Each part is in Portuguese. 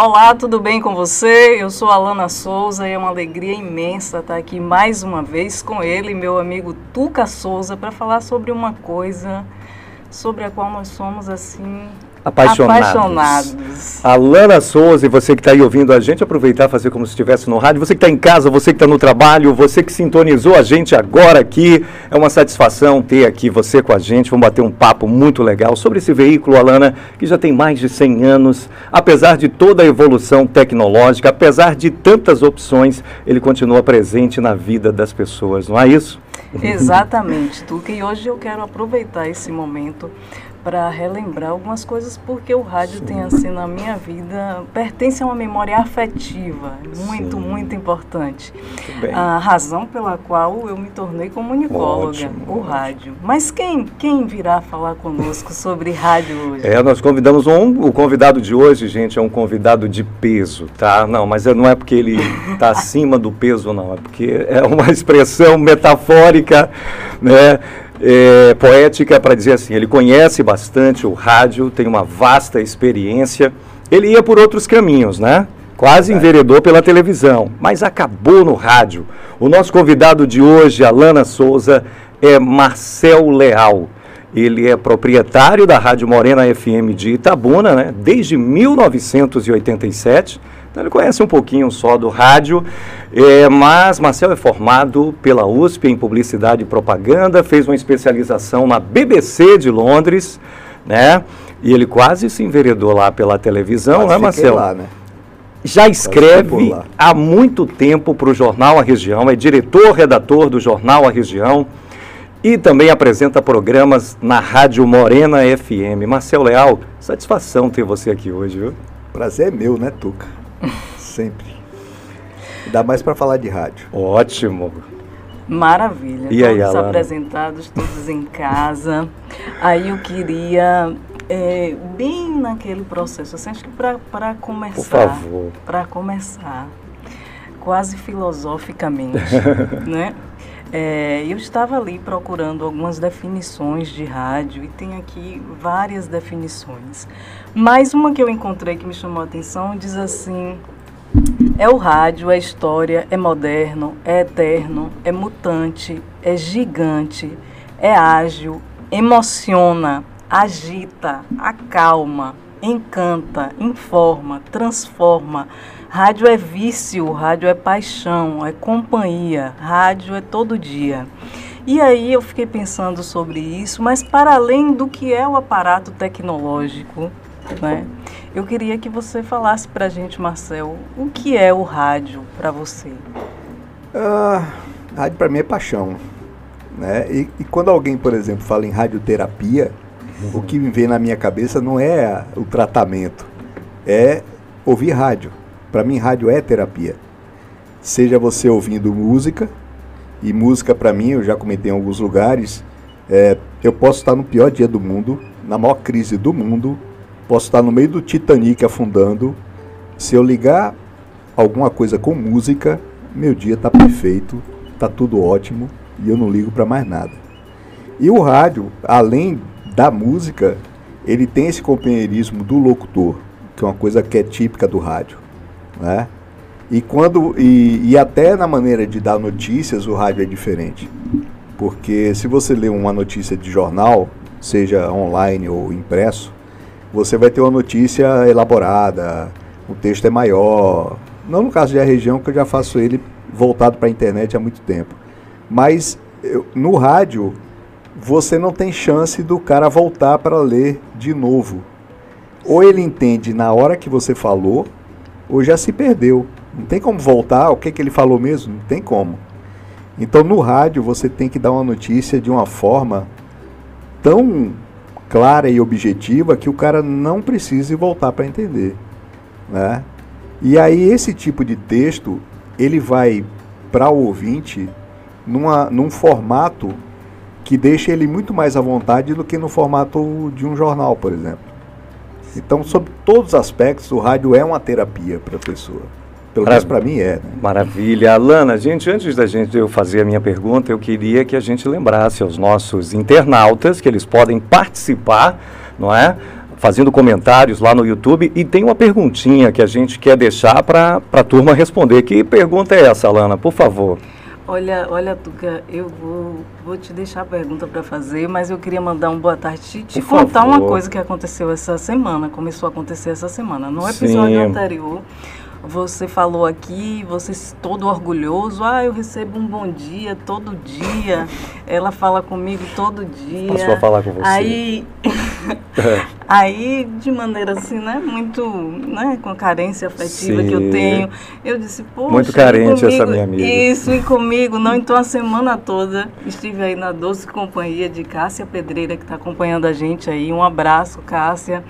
Olá, tudo bem com você? Eu sou Alana Souza e é uma alegria imensa estar aqui mais uma vez com ele, meu amigo Tuca Souza, para falar sobre uma coisa sobre a qual nós somos assim Apaixonados. Apaixonados. Alana Souza, e você que está aí ouvindo a gente, aproveitar fazer como se estivesse no rádio. Você que está em casa, você que está no trabalho, você que sintonizou a gente agora aqui. É uma satisfação ter aqui você com a gente. Vamos bater um papo muito legal sobre esse veículo, Alana, que já tem mais de 100 anos. Apesar de toda a evolução tecnológica, apesar de tantas opções, ele continua presente na vida das pessoas, não é isso? Exatamente, Tuca. E hoje eu quero aproveitar esse momento para relembrar algumas coisas, porque o rádio Sim. tem assim na minha vida, pertence a uma memória afetiva, muito, Sim. muito importante. Muito a razão pela qual eu me tornei comunicóloga, ótimo, o rádio. Mas quem, quem virá falar conosco sobre rádio hoje? É, nós convidamos um, o convidado de hoje, gente, é um convidado de peso, tá? Não, mas não é porque ele está acima do peso, não, é porque é uma expressão metafórica, né? É, poética para dizer assim: ele conhece bastante o rádio, tem uma vasta experiência. Ele ia por outros caminhos, né? Quase enveredou pela televisão, mas acabou no rádio. O nosso convidado de hoje, Alana Souza, é Marcel Leal. Ele é proprietário da Rádio Morena FM de Itabuna, né? Desde 1987 então ele conhece um pouquinho só do rádio, é, mas Marcel é formado pela USP em Publicidade e Propaganda, fez uma especialização na BBC de Londres, né? E ele quase se enveredou lá pela televisão, quase né, Marcel? Lá, né? Já escreve há muito tempo para o jornal A Região, é diretor, redator do jornal A Região e também apresenta programas na Rádio Morena FM. Marcel Leal, satisfação ter você aqui hoje, viu? Prazer é meu, né, Tuca? Sempre. Dá mais para falar de rádio. Ótimo. Maravilha. E todos aí, apresentados, todos em casa. Aí eu queria, é, bem naquele processo, assim, acho que para começar. Por favor. Para começar, quase filosoficamente, né? É, eu estava ali procurando algumas definições de rádio e tem aqui várias definições. Mas uma que eu encontrei que me chamou a atenção diz assim: é o rádio, é história, é moderno, é eterno, é mutante, é gigante, é ágil, emociona, agita, acalma, encanta, informa, transforma. Rádio é vício, rádio é paixão, é companhia, rádio é todo dia. E aí eu fiquei pensando sobre isso, mas para além do que é o aparato tecnológico, né? Eu queria que você falasse para a gente, Marcel, o que é o rádio para você? Ah, rádio para mim é paixão. Né? E, e, quando alguém, por exemplo, fala em radioterapia, o que me vem na minha cabeça não é o tratamento, é ouvir rádio. Para mim, rádio é terapia. Seja você ouvindo música, e música para mim, eu já comentei em alguns lugares, é, eu posso estar no pior dia do mundo, na maior crise do mundo, Posso estar no meio do Titanic afundando. Se eu ligar alguma coisa com música, meu dia está perfeito, está tudo ótimo e eu não ligo para mais nada. E o rádio, além da música, ele tem esse companheirismo do locutor, que é uma coisa que é típica do rádio, né? E quando e, e até na maneira de dar notícias o rádio é diferente, porque se você lê uma notícia de jornal, seja online ou impresso, você vai ter uma notícia elaborada, o texto é maior. Não no caso de a região, que eu já faço ele voltado para a internet há muito tempo. Mas eu, no rádio, você não tem chance do cara voltar para ler de novo. Ou ele entende na hora que você falou, ou já se perdeu. Não tem como voltar, o que, que ele falou mesmo? Não tem como. Então no rádio você tem que dar uma notícia de uma forma tão clara e objetiva que o cara não precise voltar para entender, né? E aí esse tipo de texto ele vai para o ouvinte numa, num formato que deixa ele muito mais à vontade do que no formato de um jornal, por exemplo. Então, sobre todos os aspectos, o rádio é uma terapia para a pessoa. Pelo menos para mim é. Né? Maravilha. Alana, gente, antes da gente eu fazer a minha pergunta, eu queria que a gente lembrasse aos nossos internautas que eles podem participar, não é? fazendo comentários lá no YouTube e tem uma perguntinha que a gente quer deixar para a turma responder. Que pergunta é essa, Alana? Por favor. Olha, olha, Tuca, eu vou, vou te deixar a pergunta para fazer, mas eu queria mandar um boa tarde te, te contar favor. uma coisa que aconteceu essa semana, começou a acontecer essa semana. No episódio Sim. anterior, você falou aqui, você todo orgulhoso, ah, eu recebo um bom dia todo dia. Ela fala comigo todo dia. Passou a falar com você. Aí, aí de maneira assim, né, muito, né, com a carência afetiva Sim. que eu tenho, eu disse, poxa, muito carente comigo, essa minha amiga. Isso e comigo, não. Então a semana toda estive aí na doce companhia de Cássia Pedreira que está acompanhando a gente aí. Um abraço, Cássia.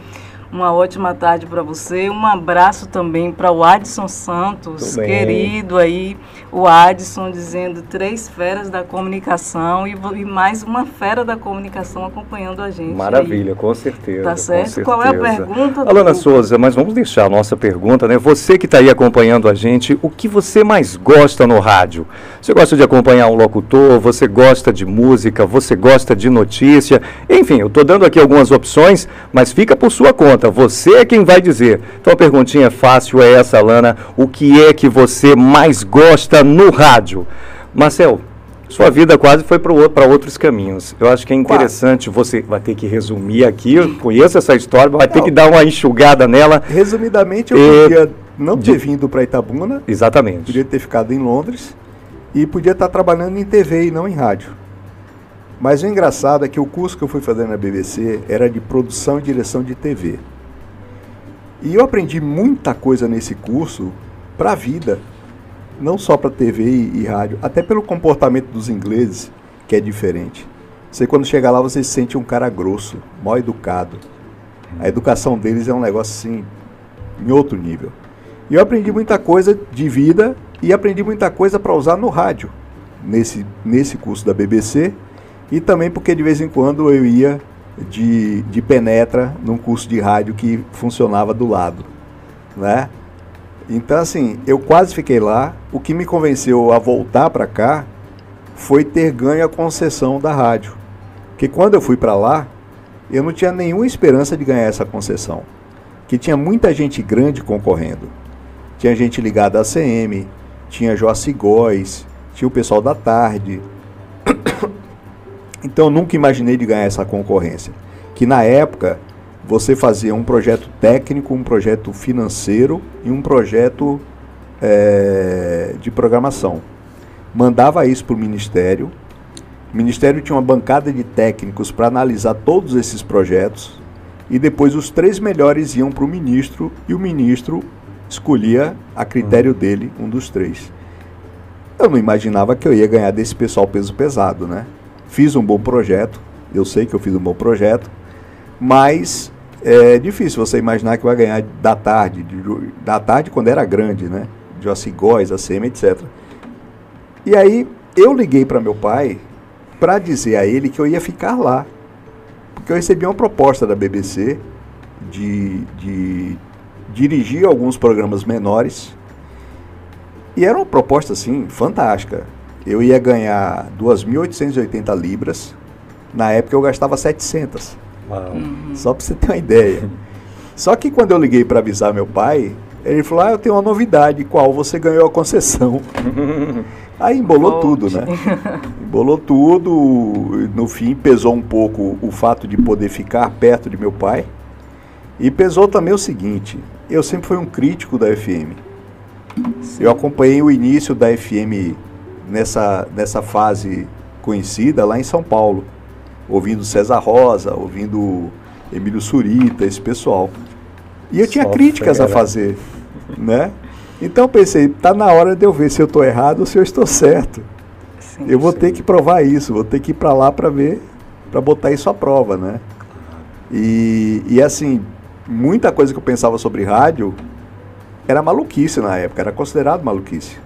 Uma ótima tarde para você. Um abraço também para o Adson Santos, querido aí. O Adson dizendo três feras da comunicação e, e, mais uma fera da comunicação acompanhando a gente. Maravilha, aí. com certeza. Tá certo? Certeza. Qual é a pergunta? Alana do... Souza, mas vamos deixar a nossa pergunta, né? Você que está aí acompanhando a gente, o que você mais gosta no rádio? Você gosta de acompanhar um locutor? Você gosta de música? Você gosta de notícia? Enfim, eu estou dando aqui algumas opções, mas fica por sua conta conta, você é quem vai dizer. Então a perguntinha fácil é essa, Lana. O que é que você mais gosta no rádio? Marcel, sua vida quase foi para outros caminhos. Eu acho que é interessante, você vai ter que resumir aqui, eu conheço essa história, vai não. ter que dar uma enxugada nela. Resumidamente, eu é, podia não ter de... vindo para Itabuna. Exatamente. Podia ter ficado em Londres e podia estar trabalhando em TV e não em rádio. Mas o engraçado é que o curso que eu fui fazer na BBC era de produção e direção de TV. E eu aprendi muita coisa nesse curso para a vida, não só para TV e, e, rádio, até pelo comportamento dos ingleses, que é diferente. Você quando chega lá você se sente um cara grosso, mal educado. A educação deles é um negócio assim em outro nível. E eu aprendi muita coisa de vida e aprendi muita coisa para usar no rádio nesse nesse curso da BBC e também porque de vez em quando eu ia de, de penetra num curso de rádio que funcionava do lado, né? Então assim, eu quase fiquei lá. O que me convenceu a voltar para cá foi ter ganho a concessão da rádio. Que quando eu fui para lá, eu não tinha nenhuma esperança de ganhar essa concessão. Que tinha muita gente grande concorrendo. Tinha gente ligada à CM, tinha Joaci Góes, tinha o pessoal da tarde, então eu nunca imaginei de ganhar essa concorrência. Que na época você fazia um projeto técnico, um projeto financeiro e um projeto é, de programação. Mandava isso para o Ministério. O Ministério tinha uma bancada de técnicos para analisar todos esses projetos. E depois os três melhores iam para o ministro e o ministro escolhia a critério uhum. dele um dos três. Eu não imaginava que eu ia ganhar desse pessoal peso pesado, né? Fiz um bom projeto, eu sei que eu fiz um bom projeto, mas é difícil você imaginar que vai ganhar da tarde, de, da tarde quando era grande, né? De Ocigóis, ACM, etc. E aí eu liguei para meu pai para dizer a ele que eu ia ficar lá. Porque eu recebi uma proposta da BBC de, de dirigir alguns programas menores. E era uma proposta assim fantástica eu ia ganhar 2.880 libras. Na época eu gastava 700. Uhum. Só para você ter uma ideia. Só que quando eu liguei para avisar meu pai, ele falou: Ah, eu tenho uma novidade, qual você ganhou a concessão. Aí embolou Volte. tudo, né? Embolou tudo. No fim, pesou um pouco o fato de poder ficar perto de meu pai. E pesou também o seguinte: eu sempre fui um crítico da FM. Sim. Eu acompanhei o início da FM nessa, nessa fase conhecida lá em São Paulo, ouvindo César Rosa, ouvindo Emílio Surita, esse pessoal. E eu tinha Só críticas fera. a fazer, né? Então eu pensei, tá na hora de eu ver se eu estou errado ou se eu estou certo. Sim, eu vou sim. ter que provar isso, vou ter que ir para lá para ver, para botar isso à prova, né? E, e assim, muita coisa que eu pensava sobre rádio era maluquice na época, era considerado maluquice.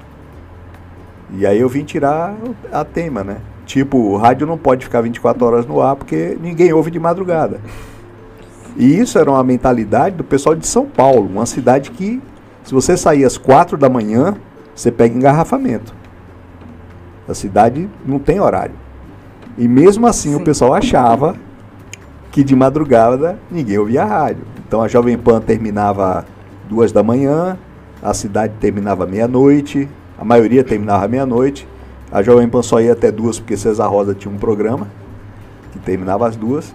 E aí eu vim tirar a tema, né? Tipo, o rádio não pode ficar 24 horas no ar porque ninguém ouve de madrugada. E isso era uma mentalidade do pessoal de São Paulo, uma cidade que, se você sair às 4 da manhã, você pega engarrafamento. A cidade não tem horário. E mesmo assim Sim. o pessoal achava que de madrugada ninguém ouvia rádio. Então a Jovem Pan terminava duas da manhã, a cidade terminava meia-noite, a maioria terminava meia-noite, a Jovem Pan só ia até duas porque César Rosa tinha um programa que terminava às duas.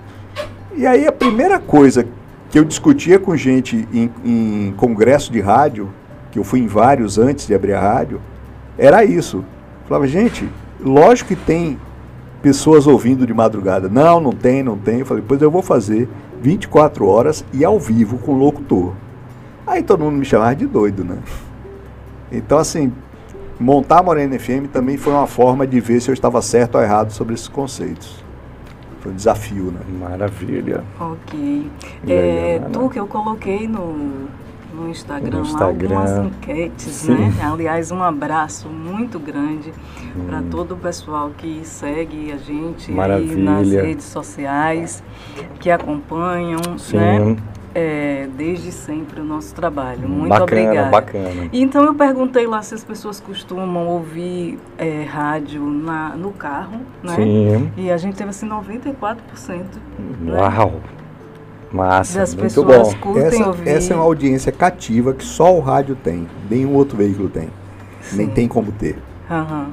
E aí a primeira coisa que eu discutia com gente em, em congresso de rádio, que eu fui em vários antes de abrir a rádio, era isso. Eu falava, gente, lógico que tem pessoas ouvindo de madrugada. Não, não tem, não tem. Eu falei, pois eu vou fazer 24 horas e ao vivo com o locutor. Aí todo mundo me chamava de doido, né? Então, assim, montar a Morena FM também foi uma forma de ver se eu estava certo ou errado sobre esses conceitos. Foi um desafio, né? Maravilha. Ok. É, tu que eu coloquei no, no Instagram, no Instagram. algumas enquetes, Sim. né? Aliás, um abraço muito grande hum. para todo o pessoal que segue a gente nas redes sociais, que acompanham, Sim. né? É, desde sempre o nosso trabalho. Muito bacana, obrigada. Bacana. Então eu perguntei lá se as pessoas costumam ouvir é, rádio na, no carro, né? Sim. E a gente teve assim 94%. Uau! Né? Massa, das muito pessoas bom. curtem essa, ouvir. essa é uma audiência cativa que só o rádio tem, nenhum outro veículo tem. Sim. Nem tem como ter. Uhum.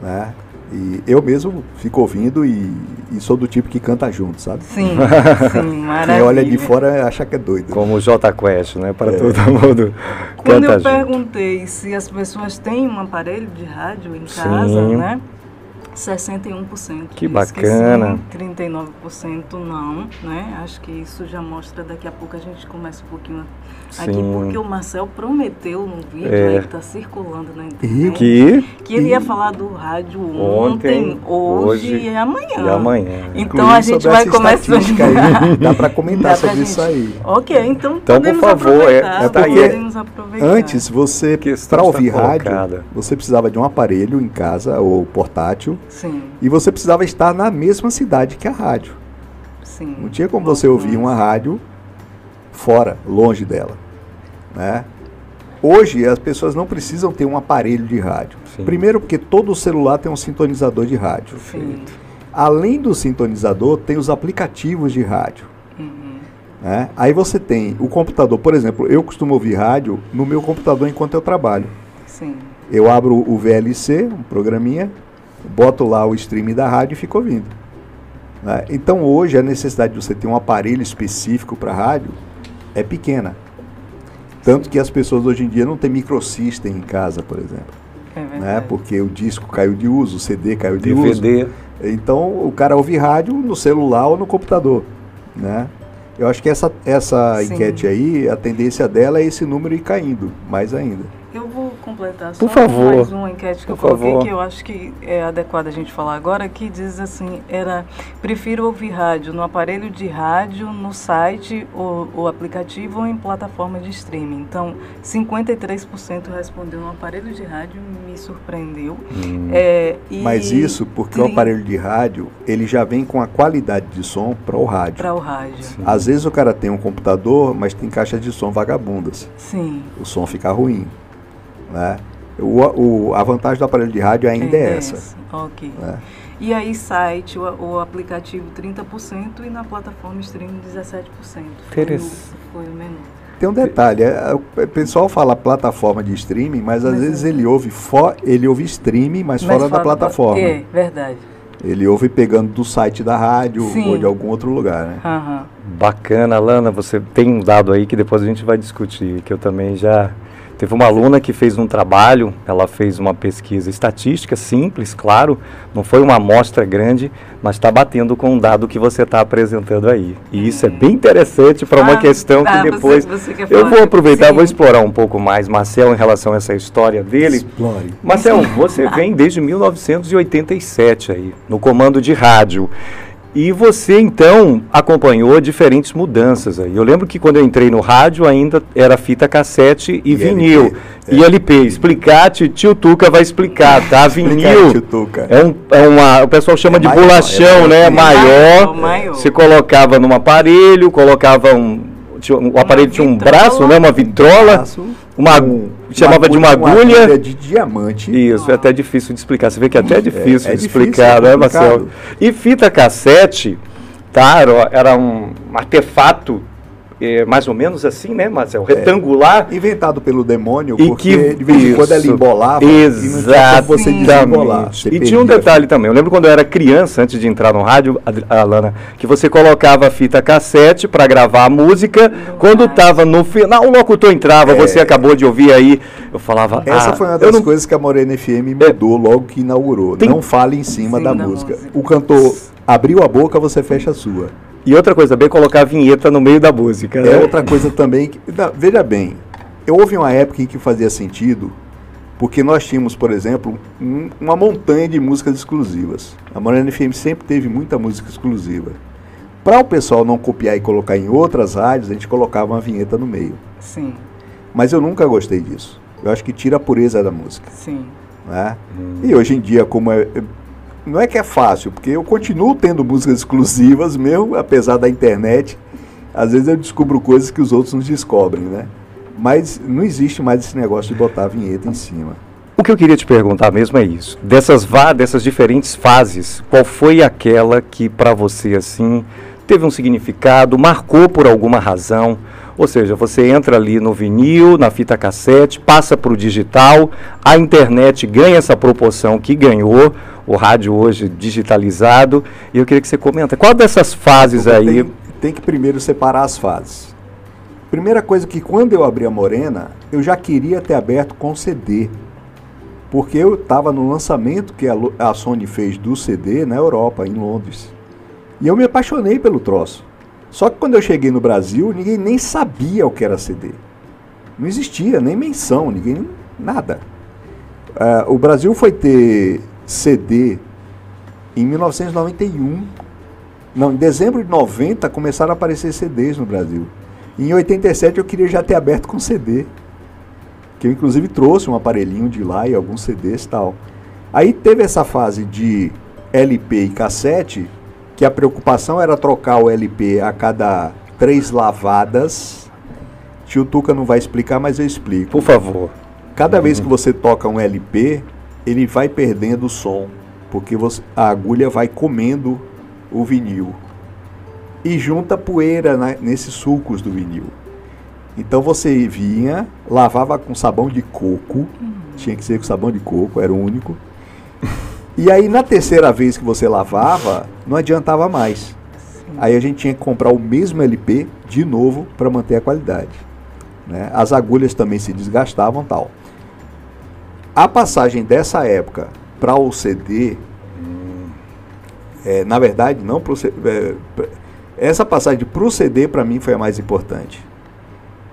Né? E eu mesmo fico ouvindo e, e, sou do tipo que canta junto, sabe? Sim, sim, maravilha. Quem olha de fora acha que é doido. Como o J Quest, né? Para é. todo mundo. Quando eu junto. perguntei se as pessoas têm um aparelho de rádio em casa, sim. né? 61%. Que bacana. Que sim, 39% não, né? Acho que isso já mostra, daqui a pouco a gente começa um pouquinho aqui, sim. porque o Marcel prometeu no vídeo é. aí que está circulando na internet que, que ele ia falar do rádio ontem, ontem hoje, hoje, e amanhã. E amanhã. Então a gente vai começar. Aí, dá para comentar sobre gente... isso aí. Ok, então, então podemos por favor, é, é podemos aproveitar. Antes, você, para ouvir rádio, você precisava de um aparelho em casa ou portátil Sim. E você precisava estar na mesma cidade que a rádio. Sim. Não tinha como você ouvir uma rádio fora, longe dela. Né? Hoje as pessoas não precisam ter um aparelho de rádio. Sim. Primeiro porque todo celular tem um sintonizador de rádio. Sim. Além do sintonizador, tem os aplicativos de rádio. Uhum. Né? Aí você tem o computador, por exemplo, eu costumo ouvir rádio no meu computador enquanto eu trabalho. Sim. Eu abro o VLC, um programinha, boto lá o streaming da rádio e fico ouvindo. Né? Então hoje a necessidade de você ter um aparelho específico para rádio é pequena. Tanto que as pessoas hoje em dia não têm microsystem em casa, por exemplo. É né? Porque o disco caiu de uso, o CD caiu de DVD. uso. Então o cara ouve rádio no celular ou no computador. Né? Eu acho que essa, essa enquete aí, a tendência dela é esse número ir caindo, mais ainda. Eu completar Por favor. mais uma enquete que Por eu coloquei, favor. que eu acho que é adequado a gente falar agora, que diz assim, era, prefiro ouvir rádio no aparelho de rádio, no site, ou, o aplicativo ou em plataforma de streaming. Então, 53% respondeu no aparelho de rádio, me surpreendeu. Hum. É, Mas isso porque o aparelho de rádio, ele já vem com a qualidade de som para o rádio. Para o rádio. Sim. Às vezes o cara tem um computador, mas tem caixas de som vagabundas. Sim. O som fica ruim. Né? O, o, a vantagem do aparelho de rádio ainda é, é essa. Ok. Né? E aí, site, o, o, aplicativo 30% e na plataforma streaming 17%. Interessante. Foi, foi o menor. Tem um detalhe, é, o pessoal fala plataforma de streaming, mas às mas vezes é. ele ouve for, ele ouve streaming, mas, mas fora da plataforma. É, verdade. Ele ouve pegando do site da rádio Sim. ou de algum outro lugar, né? Uhum. Bacana, Lana, você tem um dado aí que depois a gente vai discutir, que eu também já Teve uma aluna que fez um trabalho, ela fez uma pesquisa estatística simples, claro, não foi uma amostra grande, mas está batendo com o um dado que você está apresentando aí. E isso é bem interessante para uma ah, questão tá, que depois. Você, você eu vou aproveitar, vou explorar um pouco mais, Marcel, em relação a essa história dele. Explore. Marcel, você vem desde 1987 aí, no comando de rádio. E você então acompanhou diferentes mudanças aí. Eu lembro que quando eu entrei no rádio ainda era fita cassete e, e vinil. LP, é. E LP. Explicar, tio Tuca vai explicar, tá? Vinil. Tio Tuca. É, um, é uma. O pessoal chama é de maior, bolachão, é né? Maior. maior. Você colocava num aparelho, colocava um. O aparelho tinha um braço, né? Uma vitrola. Uma, um, chamava de uma agulha. Uma agulha de diamante. Isso, é até difícil de explicar. Você vê que é até difícil é, é de explicar, difícil, né, Marcelo? E fita cassete, tá? Era, era um artefato é, mais ou menos assim, né, Marcelo? Retangular. É, inventado pelo demônio, e porque que, de vez em quando ela embolava Exatamente. você desembolar. Você e tinha um detalhe também. Eu lembro quando eu era criança, antes de entrar no rádio, Alana, que você colocava a fita cassete para gravar a música. quando estava no final, o locutor entrava, é, você acabou de ouvir aí. Eu falava. Essa ah, foi uma das não... coisas que a Morena FM mudou logo que inaugurou. Tem... Não fale em cima Sim, da música. música. O cantor abriu a boca, você fecha a sua. E outra coisa também, colocar a vinheta no meio da música. Né? É outra coisa também. Que, não, veja bem, eu houve uma época em que fazia sentido, porque nós tínhamos, por exemplo, um, uma montanha de músicas exclusivas. A Morena FM sempre teve muita música exclusiva. Para o pessoal não copiar e colocar em outras rádios, a gente colocava uma vinheta no meio. Sim. Mas eu nunca gostei disso. Eu acho que tira a pureza da música. Sim. Né? Hum. E hoje em dia, como é, não é que é fácil, porque eu continuo tendo músicas exclusivas, mesmo apesar da internet. Às vezes eu descubro coisas que os outros não descobrem, né? Mas não existe mais esse negócio de botar a vinheta em cima. O que eu queria te perguntar mesmo é isso. Dessas vá, dessas diferentes fases, qual foi aquela que para você assim teve um significado, marcou por alguma razão? Ou seja, você entra ali no vinil, na fita cassete, passa para o digital, a internet ganha essa proporção que ganhou, o rádio hoje digitalizado. E eu queria que você comenta, qual dessas fases aí... Tem, tem que primeiro separar as fases. Primeira coisa que quando eu abri a Morena, eu já queria ter aberto com CD. Porque eu estava no lançamento que a, a Sony fez do CD na Europa, em Londres. E eu me apaixonei pelo troço. Só que quando eu cheguei no Brasil, ninguém nem sabia o que era CD. Não existia nem menção, ninguém. nada. Uh, o Brasil foi ter CD em 1991. Não, em dezembro de 90 começaram a aparecer CDs no Brasil. Em 87 eu queria já ter aberto com CD. Que eu inclusive trouxe um aparelhinho de lá e alguns CDs e tal. Aí teve essa fase de LP e cassete que a preocupação era trocar o LP a cada três lavadas. Tio Tuca não vai explicar, mas eu explico. Por favor. Cada uhum. vez que você toca um LP, ele vai perdendo o som, porque você, a agulha vai comendo o vinil e junta poeira né, nesses sulcos do vinil. Então você vinha, lavava com sabão de coco, uhum. tinha que ser com sabão de coco, era o único. E aí na terceira vez que você lavava, não adiantava mais. Sim. Aí a gente tinha que comprar o mesmo LP de novo para manter a qualidade. Né? As agulhas também se desgastavam tal. A passagem dessa época para o CD, é, na verdade, não pro, é, essa passagem para o CD para mim foi a mais importante.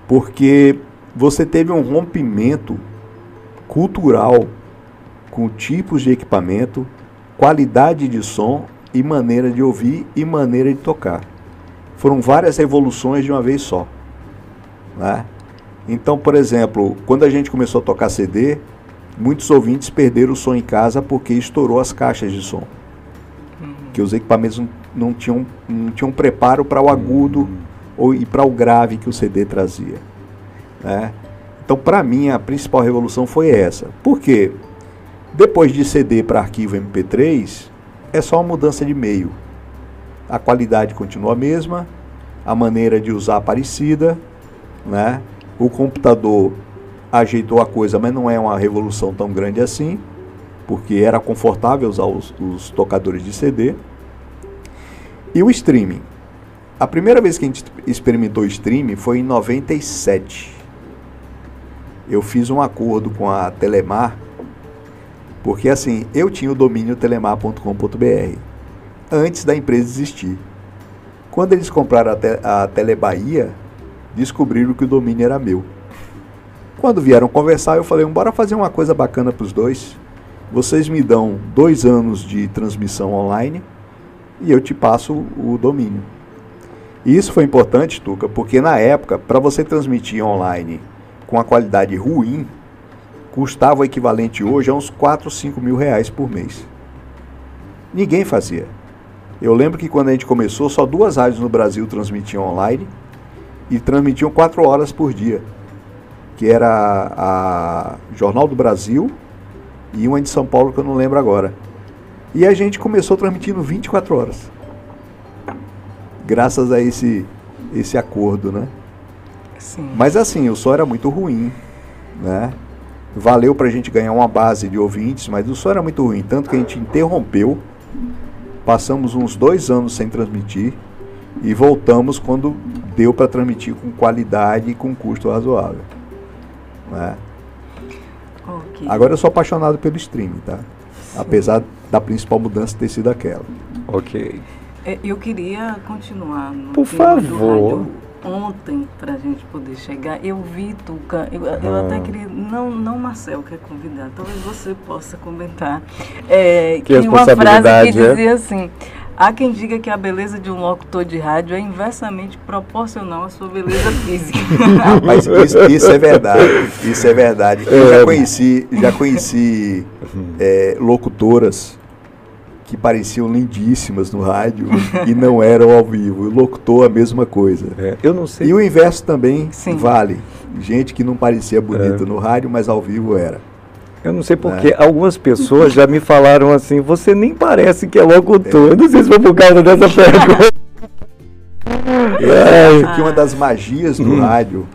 Porque você teve um rompimento cultural com tipos de equipamento, qualidade de som e maneira de ouvir e maneira de tocar. Foram várias revoluções de uma vez só. Né? Então, por exemplo, quando a gente começou a tocar CD, muitos ouvintes perderam o som em casa porque estourou as caixas de som. Uhum. Que os equipamentos não tinham, não tinham preparo para o agudo uhum. ou, e para o grave que o CD trazia. Né? Então, para mim, a principal revolução foi essa. Por quê? Depois de CD para arquivo MP3, é só uma mudança de meio. A qualidade continua a mesma, a maneira de usar parecida, né? O computador ajeitou a coisa, mas não é uma revolução tão grande assim, porque era confortável usar os, os tocadores de CD. E o streaming. A primeira vez que a gente experimentou streaming foi em 97. Eu fiz um acordo com a Telemar porque assim, eu tinha o domínio telemar.com.br antes da empresa existir. Quando eles compraram a, te a Telebahia, descobriram que o domínio era meu. Quando vieram conversar, eu falei, bora fazer uma coisa bacana para os dois. Vocês me dão dois anos de transmissão online e eu te passo o domínio. E isso foi importante, Tuca, porque na época, para você transmitir online com a qualidade ruim, custava o equivalente hoje a uns 4, 5 mil reais por mês. Ninguém fazia. Eu lembro que quando a gente começou, só duas rádios no Brasil transmitiam online e transmitiam quatro horas por dia, que era a Jornal do Brasil e uma de São Paulo que eu não lembro agora. E a gente começou transmitindo 24 horas. graças a esse, esse acordo, né? Sim. Mas assim, o som era muito ruim, né? Valeu pra gente ganhar uma base de ouvintes, mas o som era muito ruim, tanto que a gente interrompeu, passamos uns dois anos sem transmitir e voltamos quando deu para transmitir com qualidade e com custo razoável. Né? Ok. Agora eu sou apaixonado pelo streaming, tá? Apesar da principal mudança ter sido aquela. Ok. É, Eu queria continuar no Por tema do favor. rádio ontem, para a gente poder chegar. Eu vi, Tuca, eu, eu Ah. até queria, não, não Marcel que é convidado, talvez você possa comentar. É, Que uma frase que é? dizia assim, há quem diga que a beleza de um locutor de rádio é inversamente proporcional à sua beleza física. Mas isso, isso é verdade. Isso é verdade. Eu É. já conheci, já conheci é, locutoras que pareciam lindíssimas no rádio e não eram ao vivo. O locutor a mesma coisa. É, eu não sei. E o inverso também Sim. vale. Gente que não parecia bonita É. no rádio, mas ao vivo era. Eu não sei É. porque algumas pessoas já me falaram assim, você nem parece que é locutor. Eu não sei se foi por causa dessa pergunta. Eu Ai. acho que uma das magias do rádio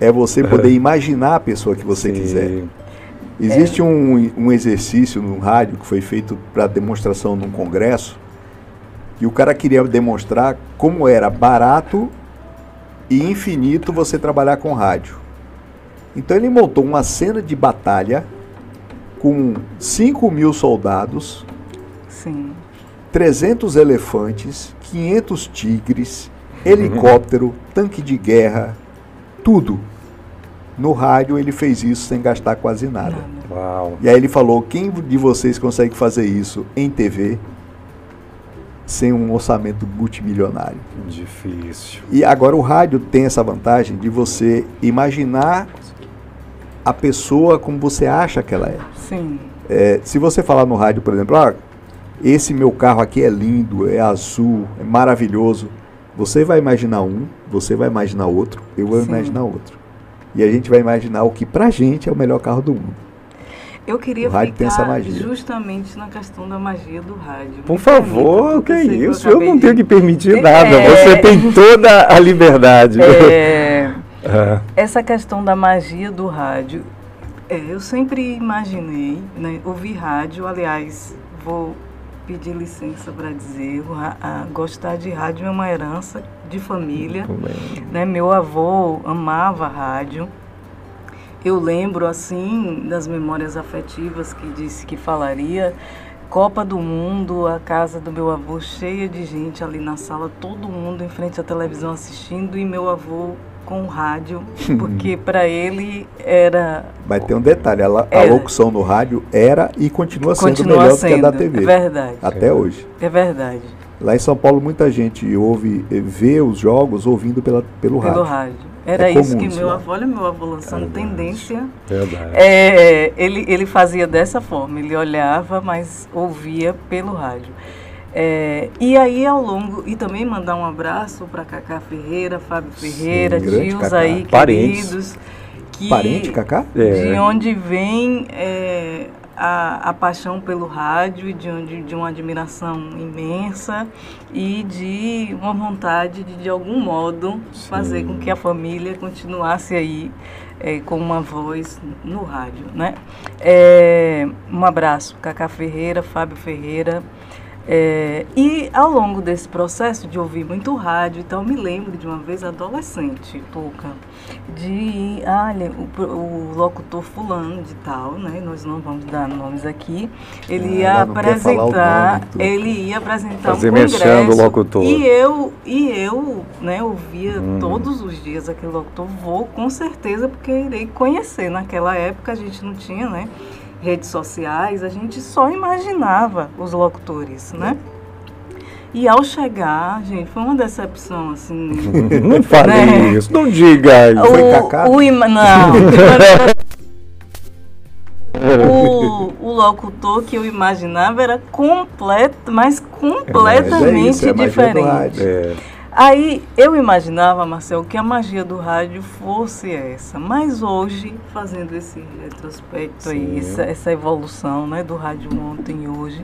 é você poder imaginar a pessoa que você Sim. quiser. Existe um, um exercício no rádio que foi feito para demonstração num congresso e o cara queria demonstrar como era barato e infinito você trabalhar com rádio. Então ele montou uma cena de batalha com 5 mil soldados, Sim. 300 elefantes, 500 tigres, helicóptero, tanque de guerra, tudo. No rádio ele fez isso sem gastar quase nada. Nada. Uau. E aí ele falou: quem de vocês consegue fazer isso em TV sem um orçamento multimilionário? Difícil. E agora o rádio tem essa vantagem de você imaginar a pessoa como você acha que ela é. Sim. É, se você falar no rádio, por exemplo, ah, esse meu carro aqui é lindo, é azul, é maravilhoso, você vai imaginar um, você vai imaginar outro, eu vou Sim. imaginar outro. E a gente vai imaginar o que pra gente é o melhor carro do mundo. Eu queria O rádio tem essa ficar magia. justamente na questão da magia do rádio. Por Me favor, o que é eu isso? Eu acabei não tenho de- que permitir É, nada. Você tem toda a liberdade. É, Ah, essa questão da magia do rádio, é, eu sempre imaginei, né, ouvir rádio, aliás, vou pedir licença para dizer, ra- a- gostar de rádio é uma herança de família. né? Meu avô amava rádio. Eu lembro assim das memórias afetivas que disse que falaria. Copa do Mundo, a casa do meu avô cheia de gente ali na sala, todo mundo em frente à televisão assistindo e meu avô com o rádio, porque para ele era Mas tem um detalhe, a, a É. locução no rádio era e continua sendo continua melhor do sendo, que a da TV. é verdade, Até hoje. é verdade, Lá em São Paulo muita gente ouve, eh, vê os jogos ouvindo pela, pelo, pelo rádio. rádio. Era É isso que isso meu lá. avô, olha meu avô lançando tendência Verdade. É, ele, ele fazia dessa forma, ele olhava, mas ouvia pelo rádio. É, e aí ao longo, e também mandar um abraço para Cacá Ferreira, Fábio Ferreira, tios Cacá. aí Parentes. queridos. Que, Parente, Cacá? É. De onde vem é, a, a paixão pelo rádio, de, onde, de uma admiração imensa e de uma vontade de, de algum modo, fazer com que a família continuasse aí é, com uma voz no rádio, né? É, um abraço, Cacá Ferreira, Fábio Ferreira. É, e ao longo desse processo de ouvir muito rádio, então eu me lembro de uma vez adolescente, Tuca, de, olha, o, o locutor fulano de tal, né? Nós não vamos dar nomes aqui. Ele Ah, ia apresentar, nome, ele ia apresentar Fazer um congresso. o locutor. E eu, e eu, né, ouvia Hum. todos os dias aquele locutor, vou com certeza, porque irei conhecer. Naquela época a gente não tinha, né? Redes sociais, a gente só imaginava os locutores, né? E ao chegar, gente, foi uma decepção, assim. Não fale Né? isso, não diga isso. Foi o, Cacá? o Não. o, o locutor que eu imaginava era completo, mas Mas é completamente isso, é diferente. Aí eu imaginava, Marcel, que a magia do rádio fosse essa, mas hoje, fazendo esse retrospecto aí, essa, essa, evolução né, do rádio ontem e hoje,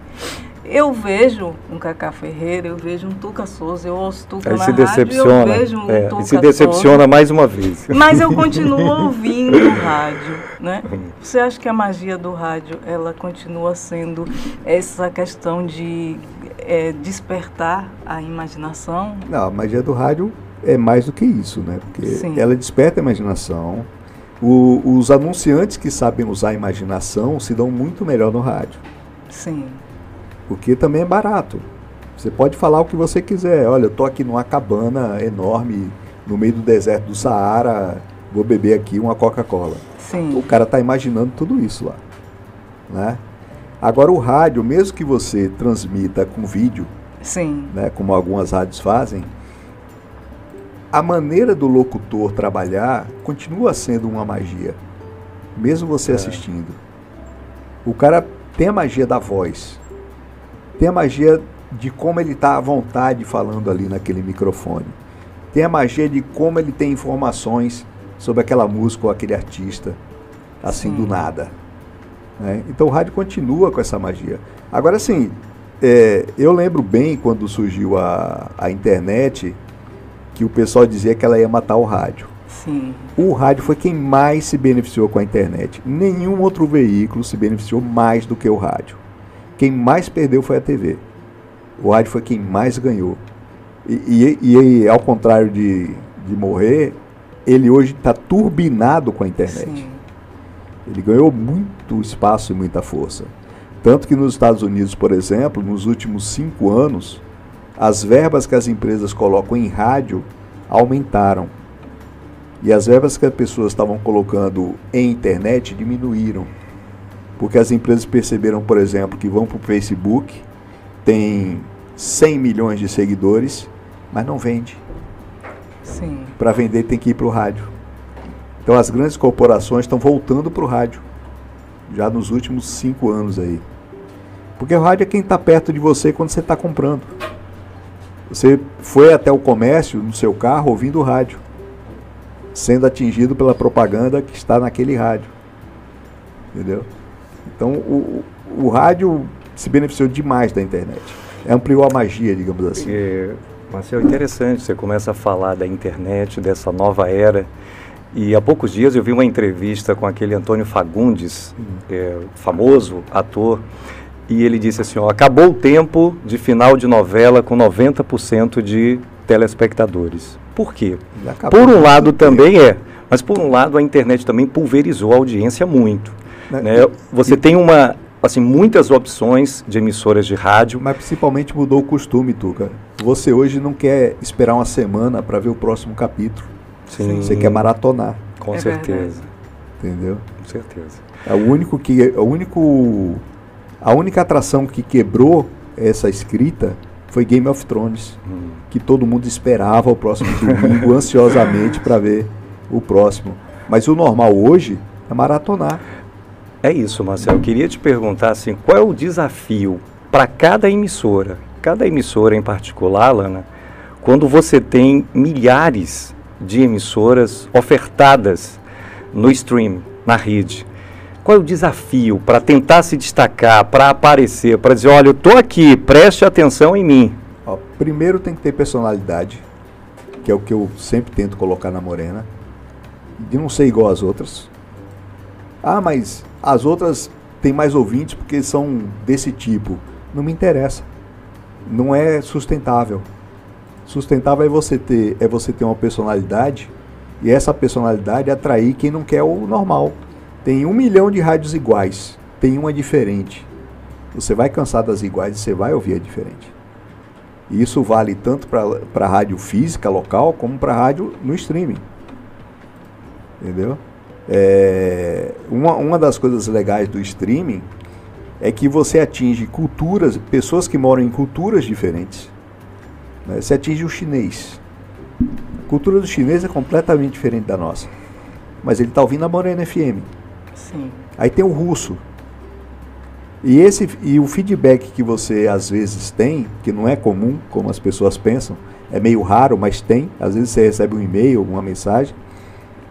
eu vejo um Cacá Ferreira, eu vejo um Tuca Souza, eu ouço Tuca Aí na se decepciona, rádio, eu vejo um é, Tuca se decepciona Souza, mais uma vez. Mas eu continuo ouvindo o rádio, né? Você acha que a magia do rádio, ela continua sendo essa questão de é, despertar a imaginação? Não, a magia do rádio é mais do que isso, né? Porque Sim. ela desperta a imaginação. O, os anunciantes que sabem usar a imaginação se dão muito melhor no rádio. Sim, Porque também é barato. Você pode falar o que você quiser. Olha, eu tô aqui numa cabana enorme no meio do deserto do Saara, vou beber aqui uma Coca-Cola. O sim, cara está imaginando tudo isso lá. Né? Agora o rádio, mesmo que você transmita com vídeo, sim, né, como algumas rádios fazem, a maneira do locutor trabalhar continua sendo uma magia, mesmo você É. assistindo. O cara tem a magia da voz, tem a magia de como ele está à vontade falando ali naquele microfone, tem a magia de como ele tem informações sobre aquela música ou aquele artista, assim Sim. do nada. Né? Então o rádio continua com essa magia. Agora sim, é, eu lembro bem quando surgiu a, a internet que o pessoal dizia que ela ia matar o rádio. sim, O rádio foi quem mais se beneficiou com a internet. Nenhum outro veículo se beneficiou mais do que o rádio. Quem mais perdeu foi a TV. O rádio foi quem mais ganhou. E, e- e, ao contrário de, de morrer, ele hoje está turbinado com a internet. sim, Ele ganhou muito espaço e muita força. Tanto que nos Estados Unidos, por exemplo, nos últimos cinco anos, as verbas que as empresas colocam em rádio aumentaram. E as verbas que as pessoas estavam colocando em internet diminuíram. Porque as empresas perceberam, por exemplo, que vão para o Facebook, tem 100 milhões de seguidores, mas não vende para vender tem que ir para o rádio. Então as grandes corporações estão voltando para o rádio, já nos últimos cinco anos aí. Porque o rádio é quem está perto de você quando você está comprando. Você foi até o comércio no seu carro ouvindo o rádio, sendo atingido pela propaganda que está naquele rádio. Entendeu? Então o, o, rádio se beneficiou demais da internet. Ampliou a magia, digamos assim. É, Marcel, interessante, você começa a falar da internet, dessa nova era. E há poucos dias eu vi uma entrevista com aquele Antônio Fagundes, é, famoso ator, e ele disse assim, ó, acabou o tempo de final de novela com 90% de telespectadores. Por quê? Por um lado também é, mas por um lado a internet também pulverizou a audiência muito. Né? né? Você tem uma, assim, muitas opções de emissoras de rádio, Mas principalmente mudou o costume, Tuca. Você hoje não quer esperar uma semana para ver o próximo capítulo. Sim. Você quer maratonar, com É certeza, entendeu? com certeza. É o único que o único a única atração que quebrou essa escrita foi Game of Thrones, Hum. que todo mundo esperava o próximo domingo ansiosamente para ver o próximo. Mas o normal hoje é maratonar. É isso, Marcelo. Eu queria te perguntar assim, qual é o desafio para cada emissora, cada emissora em particular, Lana, quando você tem milhares de emissoras ofertadas no stream, na rede? Qual é o desafio para tentar se destacar, para aparecer, para dizer, olha, eu estou aqui, preste atenção em mim? Ó, primeiro tem que ter personalidade, que é o que eu sempre tento colocar na Morena, de não ser igual às outras. Ah, mas as outras têm mais ouvintes porque são desse tipo. Não me interessa. Não é sustentável. Sustentável é você ter, é você ter uma personalidade e essa personalidade atrair quem não quer o normal. Tem um milhão de rádios iguais, tem uma diferente. Você vai cansar das iguais e você vai ouvir a diferente. E isso vale tanto para a rádio física local como para a rádio no streaming. Entendeu? É, uma, uma das coisas legais do streaming é que você atinge culturas, pessoas que moram em culturas diferentes. Né? Você atinge o chinês. A cultura do chinês é completamente diferente da nossa. Mas ele está ouvindo a Morena FM. sim, Aí tem o russo. E, esse, e o feedback que você às vezes tem, que não é comum, como as pessoas pensam, é meio raro, mas tem. Às vezes você recebe um e-mail, uma mensagem.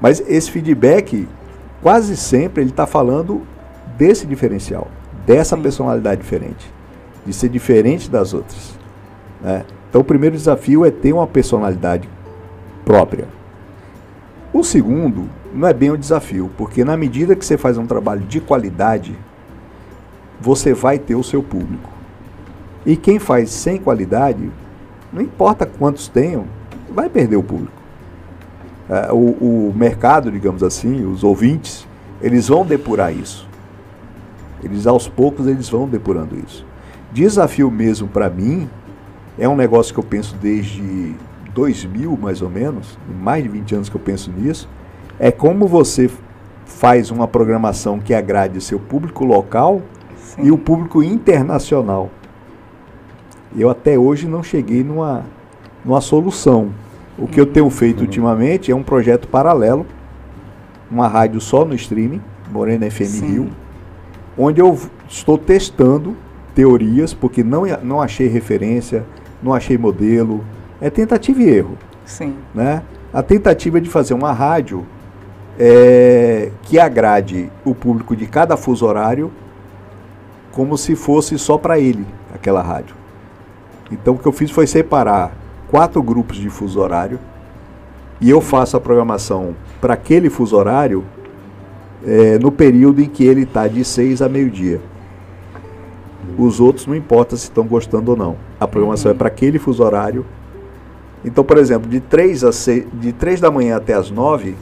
Mas esse feedback, quase sempre, ele está falando desse diferencial, dessa Sim. personalidade diferente, de ser diferente das outras. Né? Então, o primeiro desafio é ter uma personalidade própria. O segundo não é bem um desafio, porque na medida que você faz um trabalho de qualidade, você vai ter o seu público. E quem faz sem qualidade, não importa quantos tenham, vai perder o público. É, o, o mercado, digamos assim, os ouvintes, eles vão depurar isso. Eles aos poucos eles vão depurando isso. Desafio mesmo para mim é um negócio que eu penso desde 2000 mais ou menos, mais de 20 anos que eu penso nisso, é como você faz uma programação que agrade seu público local Sim. e o público internacional. Eu até hoje não cheguei numa, numa solução. O que eu tenho feito uhum. ultimamente é um projeto paralelo, uma rádio só no streaming, Morena FM Sim. Rio, onde eu estou testando teorias, porque não, não achei referência, não achei modelo, é tentativa e erro. Sim. Né? A tentativa de fazer uma rádio é, que agrade o público de cada fuso horário como se fosse só para ele, aquela rádio. Então o que eu fiz foi separar quatro grupos de fuso horário e eu faço a programação para aquele fuso horário é, no período em que ele está de 6 a meio-dia. Os outros não importa se estão gostando ou não. A programação uhum. é para aquele fuso horário. Então, por exemplo, de 3, a 6, de 3 da manhã até as 9,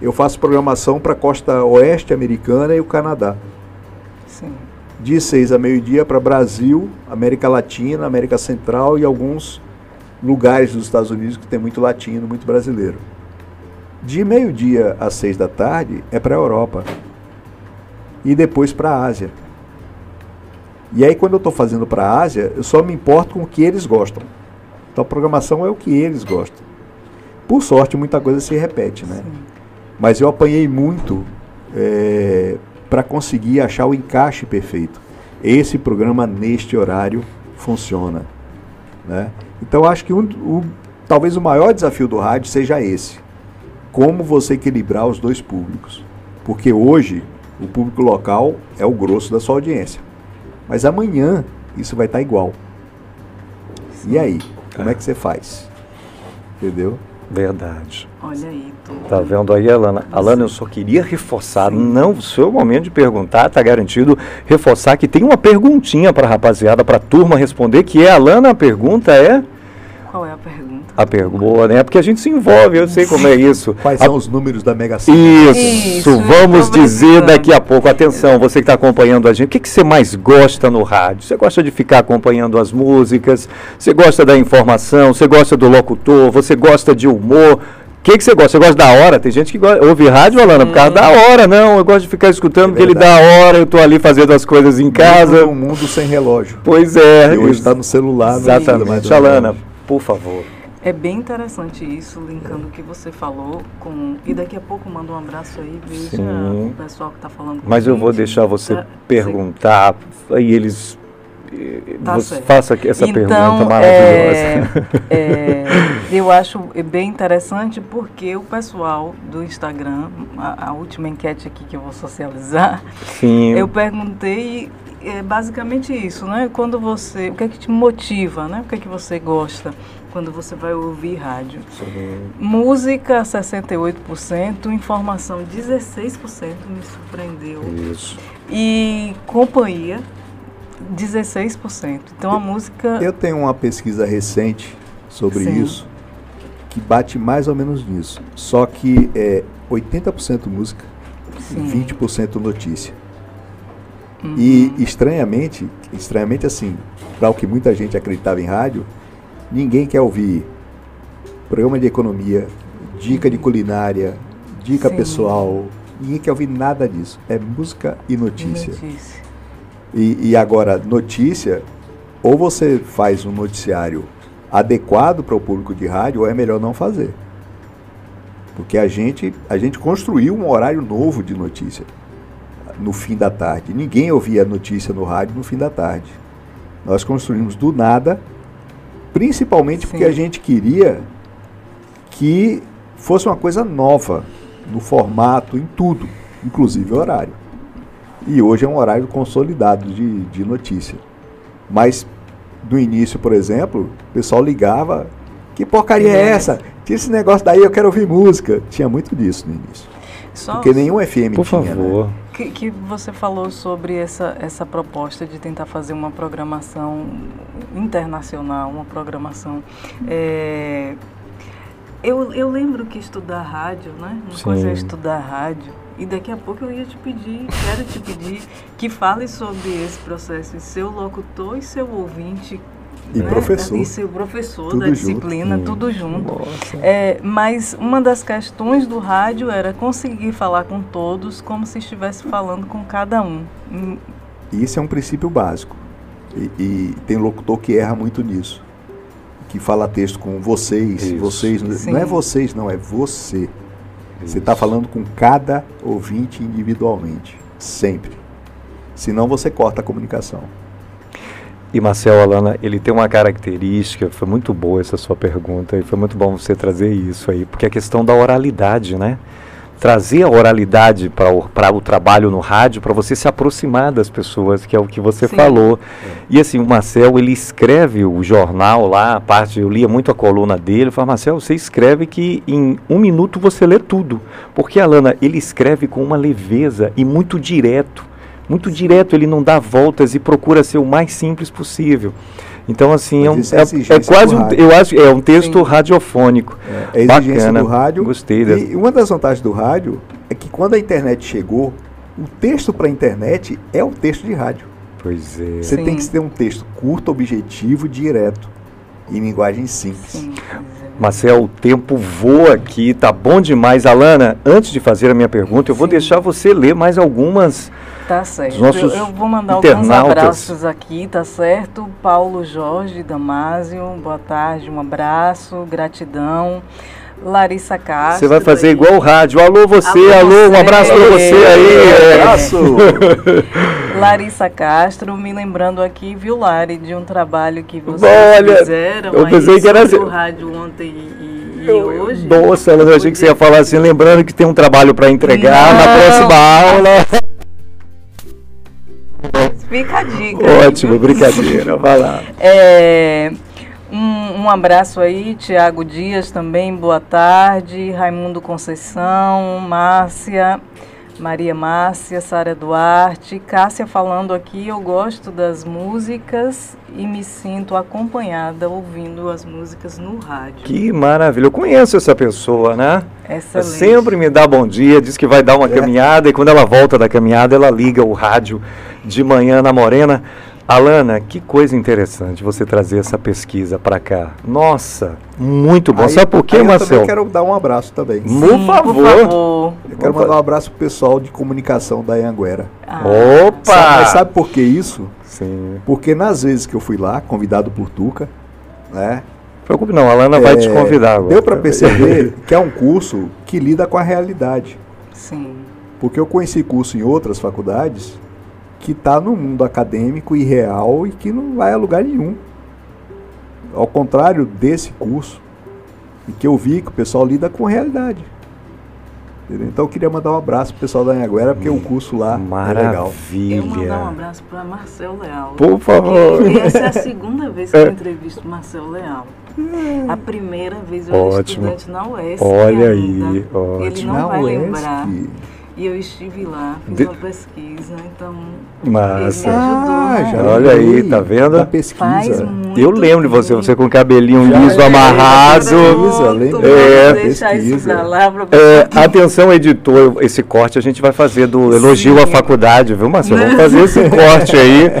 eu faço programação para a costa oeste americana e o Canadá. Sim de 6 a meio-dia para Brasil, América Latina, América Central e alguns lugares dos Estados Unidos que tem muito latino, muito brasileiro. De meio-dia às 6 da tarde é para a Europa e depois para a Ásia. E aí quando eu estou fazendo para a Ásia, eu só me importo com o que eles gostam. Então a programação é o que eles gostam. Por sorte, muita coisa se repete, né? Sim. Mas eu apanhei muito é, para conseguir achar o encaixe perfeito. Esse programa neste horário funciona. Né? Então acho que um, o, talvez o maior desafio do rádio seja esse. Como você equilibrar os dois públicos. Porque hoje o público local é o grosso da sua audiência. Mas amanhã isso vai estar igual. E aí? Como é que você faz? Entendeu? Verdade. Olha aí, tu. Tá vendo aí, Alana? Alana, eu só queria reforçar, Sim. não, o seu momento de perguntar, tá garantido, reforçar que tem uma perguntinha para rapaziada, para turma responder, que é, Alana, a pergunta é... Qual é a pergunta? A pergunta, né? Porque a gente se envolve, eu sei como é isso. Quais a... são os números da Mega Sena? Isso, isso vamos dizer daqui a pouco. Atenção, você que está acompanhando a gente, o que, que você mais gosta no rádio? Você gosta de ficar acompanhando as músicas? Você gosta da informação? Você gosta do locutor? Você gosta de humor? O que, que você gosta? Você gosta da hora? Tem gente que gosta, ouve rádio, Alana, por causa da hora. Não, eu gosto de ficar escutando é porque ele dá hora, eu estou ali fazendo as coisas em casa. Um mundo sem relógio. Pois é. E hoje está no celular. Exatamente. Alana, por favor. É bem interessante isso, linkando o que você falou com. E daqui a pouco manda um abraço aí, veja Sim. o pessoal que está falando Mas eu vou deixar você pra, perguntar, aí eles. Tá você faça essa então, pergunta maravilhosa. É, é, eu acho bem interessante porque o pessoal do Instagram, a, a, última enquete aqui que eu vou socializar, Sim. eu perguntei é basicamente isso, né? Quando você, o que é que te motiva, né? O que é que você gosta? Quando você vai ouvir rádio. Sim. Música 68%, informação 16% me surpreendeu. Isso. E companhia 16%. Então a música Eu tenho uma pesquisa recente sobre Sim. isso que bate mais ou menos nisso. Só que é 80% música, Sim. 20% notícia. Uhum. E estranhamente, estranhamente assim, para o que muita gente acreditava em rádio, Ninguém quer ouvir programa de economia, dica de culinária, dica Sim. pessoal. Ninguém quer ouvir nada disso. É música e notícia. notícia. E, e agora, notícia, ou você faz um noticiário adequado para o público de rádio, ou é melhor não fazer. Porque a gente, a gente construiu um horário novo de notícia no fim da tarde. Ninguém ouvia notícia no rádio no fim da tarde. Nós construímos do nada Principalmente porque a gente queria que fosse uma coisa nova no formato, em tudo, inclusive horário. E hoje é um horário consolidado de, de notícia. Mas no início, por exemplo, o pessoal ligava, que porcaria é essa? Tira esse negócio daí, eu quero ouvir música. Tinha muito disso no início. Só, Porque nenhum FM por tinha, né? favor. Né? Que, que, você falou sobre essa, essa proposta de tentar fazer uma programação internacional, uma programação. É, eu, eu lembro que estudar rádio, né? Uma Sim. coisa é estudar rádio. E daqui a pouco eu ia te pedir, quero te pedir, que fale sobre esse processo seu locutor e seu ouvinte e né? professor. E seu professor tudo da disciplina, junto. tudo junto. É, mas uma das questões do rádio era conseguir falar com todos como se estivesse falando com cada um. E isso é um princípio básico. E, e tem locutor que erra muito nisso. Que fala texto com vocês, isso. vocês. Sim. Não é vocês, não, é você. Isso. Você está falando com cada ouvinte individualmente. Sempre. Senão você corta a comunicação. E Marcel Alana, ele tem uma característica, foi muito boa essa sua pergunta, e foi muito bom você trazer isso aí, porque a questão da oralidade, né? Trazer a oralidade para o, o trabalho no rádio, para você se aproximar das pessoas, que é o que você Sim. falou. E assim, o Marcel, ele escreve o jornal lá, a parte, eu lia muito a coluna dele, eu falava, Marcel, você escreve que em um minuto você lê tudo. Porque, Alana, ele escreve com uma leveza e muito direto muito direto, ele não dá voltas e procura ser o mais simples possível. Então, assim, é, um, é, é, quase um, eu acho, é um texto Sim. radiofônico. É, é Bacana, do rádio. Gostei. Dessa. E uma das vantagens do rádio é que quando a internet chegou, o texto para a internet é o texto de rádio. Pois é. Você Sim. tem que ter um texto curto, objetivo, direto, em linguagem simples. Sim. Marcel, o tempo voa aqui, tá bom demais. Alana, antes de fazer a minha pergunta, eu vou deixar você ler mais algumas Tá certo. eu, eu, vou mandar alguns abraços aqui, tá certo? Paulo Jorge Damásio, boa tarde, um abraço, gratidão. Larissa Castro. Você vai fazer aí. igual o rádio. Alô, você, alô, alô um abraço para você aí. É. Abraço. Larissa Castro, me lembrando aqui, viu, Lari, de um trabalho que vocês Olha, fizeram eu pensei que era o rádio ontem e, e hoje. Nossa, eu achei que você ia falar assim, lembrando que tem um trabalho para entregar Não. na próxima aula. Fica a dica. Ótimo, brincadeira, vai lá. É, um, um, abraço aí, Tiago Dias também, boa tarde. Raimundo Conceição, Márcia. Maria Márcia, Sara Duarte, Cássia falando aqui, eu gosto das músicas e me sinto acompanhada ouvindo as músicas no rádio. Que maravilha, eu conheço essa pessoa, né? Excelente. Sempre me dá bom dia, diz que vai dar uma é. caminhada e quando ela volta da caminhada, ela liga o rádio de manhã na Morena. Alana, que coisa interessante você trazer essa pesquisa para cá. Nossa, muito bom. Aí, Sabe por quê, Marcelo? Eu quero dar um abraço também. Sim, por, favor. por favor. Eu quero Opa. mandar um abraço pro pessoal de comunicação da Anhanguera. Ah. Opa! Sabe, mas sabe por que isso? Sim. Porque nas vezes que eu fui lá, convidado por Tuca, né? Preocupe não, a Alana é, vai te é, convidar agora. Deu para perceber que é um curso que lida com a realidade. Sim. Porque eu conheci curso em outras faculdades que está no mundo acadêmico e real e que não vai a lugar nenhum. Ao contrário desse curso, em que eu vi que o pessoal lida com realidade. Entendeu? Então eu queria mandar um abraço pro pessoal da Anhanguera, porque o curso lá Maravilha. é legal. Eu mandar um abraço para Marcel Leal. Por favor. Essa é a segunda vez que eu entrevisto Marcel Leal. A primeira vez eu era estudante na UESP. Olha aí, ótimo. Ele não na vai UESP. lembrar. E eu estive lá, fiz De... uma pesquisa, então Massa. ele me ajudou. Ah, já Olha aí, tá vendo? Da pesquisa. eu lembro de você, você com o cabelinho já liso, é, amarrado. Pronto, é, deixar isso pra lá pra é, Atenção, editor, esse corte a gente vai fazer do elogio Sim. à faculdade, viu, Marcel? Vamos fazer esse corte aí.